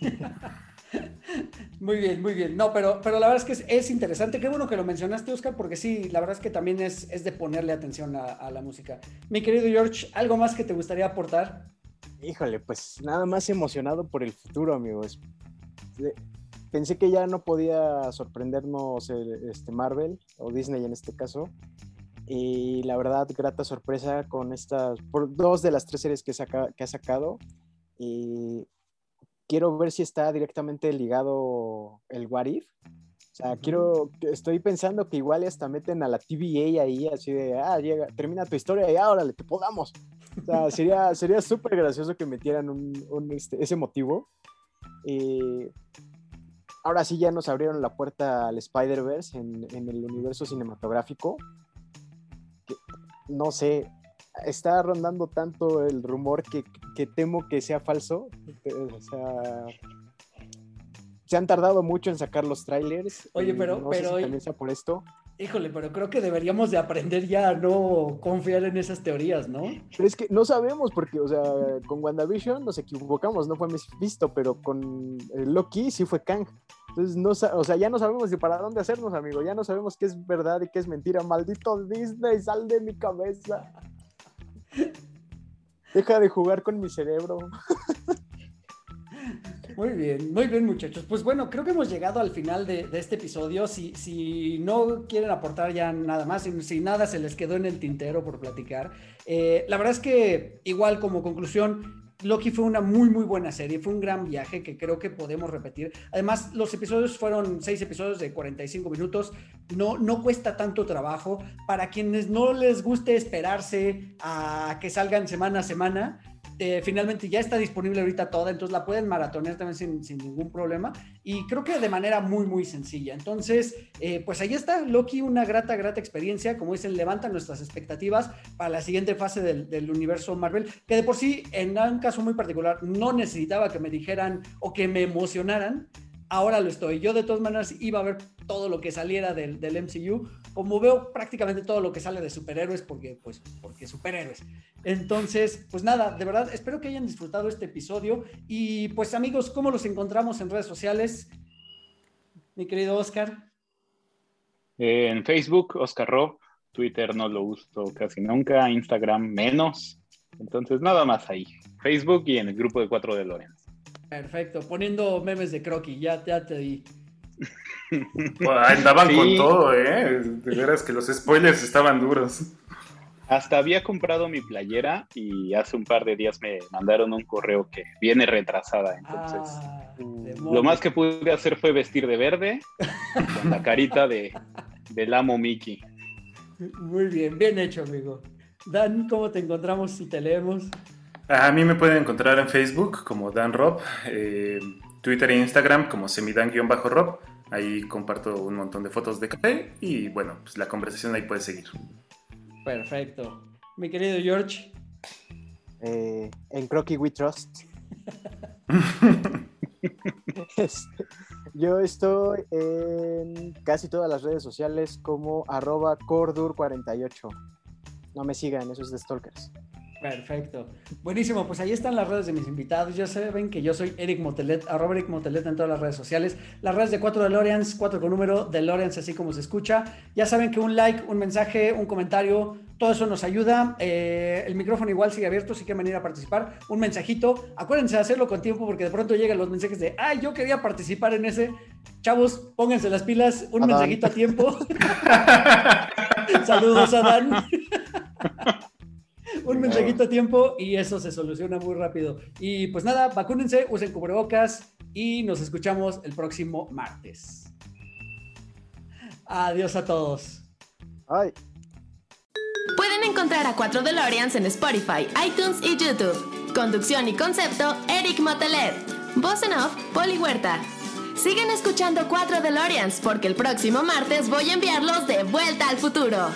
<laughs> Muy bien, muy bien. No, pero, pero la verdad es que es, interesante. Qué bueno que lo mencionaste, Oscar, porque sí, la verdad es que también es, es de ponerle atención a, la música. Mi querido George, ¿algo más que te gustaría aportar? Híjole, pues nada más emocionado por el futuro, amigos. Pensé que ya no podía sorprendernos este Marvel o Disney en este caso. Y la verdad, grata sorpresa con estas, por dos de las tres series que, que ha sacado. Y quiero ver si está directamente ligado el What If. O sea, quiero, estoy pensando que igual hasta meten a la TVA ahí, así de, ah, llega, termina tu historia y ahora le te podamos. O sea, <laughs> sería sería súper gracioso que metieran un, este, ese motivo. Y ahora sí ya nos abrieron la puerta al Spider-Verse en, en, el universo cinematográfico. no sé, está rondando tanto el rumor que, temo que sea falso. O sea, se han tardado mucho en sacar los trailers. Oye, pero, pero por esto. Híjole, pero creo que deberíamos de aprender ya a no confiar en esas teorías, ¿no? Pero es que no sabemos porque, o sea, con WandaVision nos equivocamos, no fue visto, pero con Loki sí fue Kang. Entonces, no, o sea, ya no sabemos ni para dónde hacernos, amigo. Ya no sabemos qué es verdad y qué es mentira. Maldito Disney, sal de mi cabeza. Deja de jugar con mi cerebro. Muy bien, muy bien muchachos. Pues bueno, creo que hemos llegado al final de, este episodio. Si, si, no quieren aportar ya nada más, si, nada se les quedó en el tintero por platicar, eh, la verdad es que igual como conclusión, Loki fue una muy, muy buena serie, fue un gran viaje que creo que podemos repetir. Además, los episodios fueron seis episodios de 45 minutos, no, no cuesta tanto trabajo. Para quienes no les guste esperarse a que salgan semana a semana, eh, finalmente ya está disponible ahorita toda, entonces la pueden maratonear también sin, ningún problema y creo que de manera muy, muy sencilla. Entonces, eh, pues ahí está, Loki, una grata, grata experiencia, como dicen, levanta nuestras expectativas para la siguiente fase del, del universo Marvel, que de por sí, en un caso muy particular, no necesitaba que me dijeran o que me emocionaran, ahora lo estoy. Yo de todas maneras iba a ver todo lo que saliera del, del, MCU, como veo prácticamente todo lo que sale de superhéroes, porque, pues, porque superhéroes. Entonces, pues nada, de verdad, espero que hayan disfrutado este episodio. Y pues amigos, ¿cómo los encontramos en redes sociales? Mi querido Oscar. En Facebook, Oscar Rob. Twitter no lo uso casi nunca, Instagram menos. Entonces, nada más ahí. Facebook y en el grupo de cuatro de Lorenz. Perfecto, poniendo memes de croquis, ya, ya te di. <laughs> <laughs> andaban con todo, ¿eh? De veras que los spoilers estaban duros. Hasta había comprado mi playera y hace un par de días me mandaron un correo que viene retrasada. Entonces, ah, lo más que pude hacer fue vestir de verde con la carita de, del amo Mickey. Muy bien, bien hecho, amigo. Dan, ¿cómo te encontramos si te leemos? A mí me pueden encontrar en Facebook como Dan Rob, eh, Twitter e Instagram como semidan-rob. Ahí comparto un montón de fotos de café y bueno, pues la conversación ahí puede seguir. Perfecto. Mi querido George. Eh, en Crocky We Trust. <laughs> Yo estoy en casi todas las redes sociales como arroba cordur48. No me sigan, eso es de Stalkers. Perfecto. Buenísimo, pues ahí están las redes de mis invitados. Ya saben que yo soy Eric Motelet, arroba Eric Motelet en todas las redes sociales. Las redes de 4 DeLoreans, 4 con número, DeLoreans así como se escucha. Ya saben que un like, un mensaje, un comentario, todo eso nos ayuda. Eh, el micrófono igual sigue abierto si quieren venir a participar. Un mensajito. Acuérdense de hacerlo con tiempo porque de pronto llegan los mensajes de, ay, yo quería participar en ese. Chavos, pónganse las pilas. Un mensajito a tiempo. <laughs> Saludos, Adán. <laughs> un mensajito a tiempo y eso se soluciona muy rápido. Y pues nada, vacúnense, usen cubrebocas y nos escuchamos el próximo martes. Adiós a todos. Ay. Pueden encontrar a 4 DeLoreans en Spotify, iTunes y YouTube. Conducción y concepto, Eric Motelet. Voz en off, Poli Huerta. Siguen escuchando 4 DeLoreans porque el próximo martes voy a enviarlos de vuelta al futuro.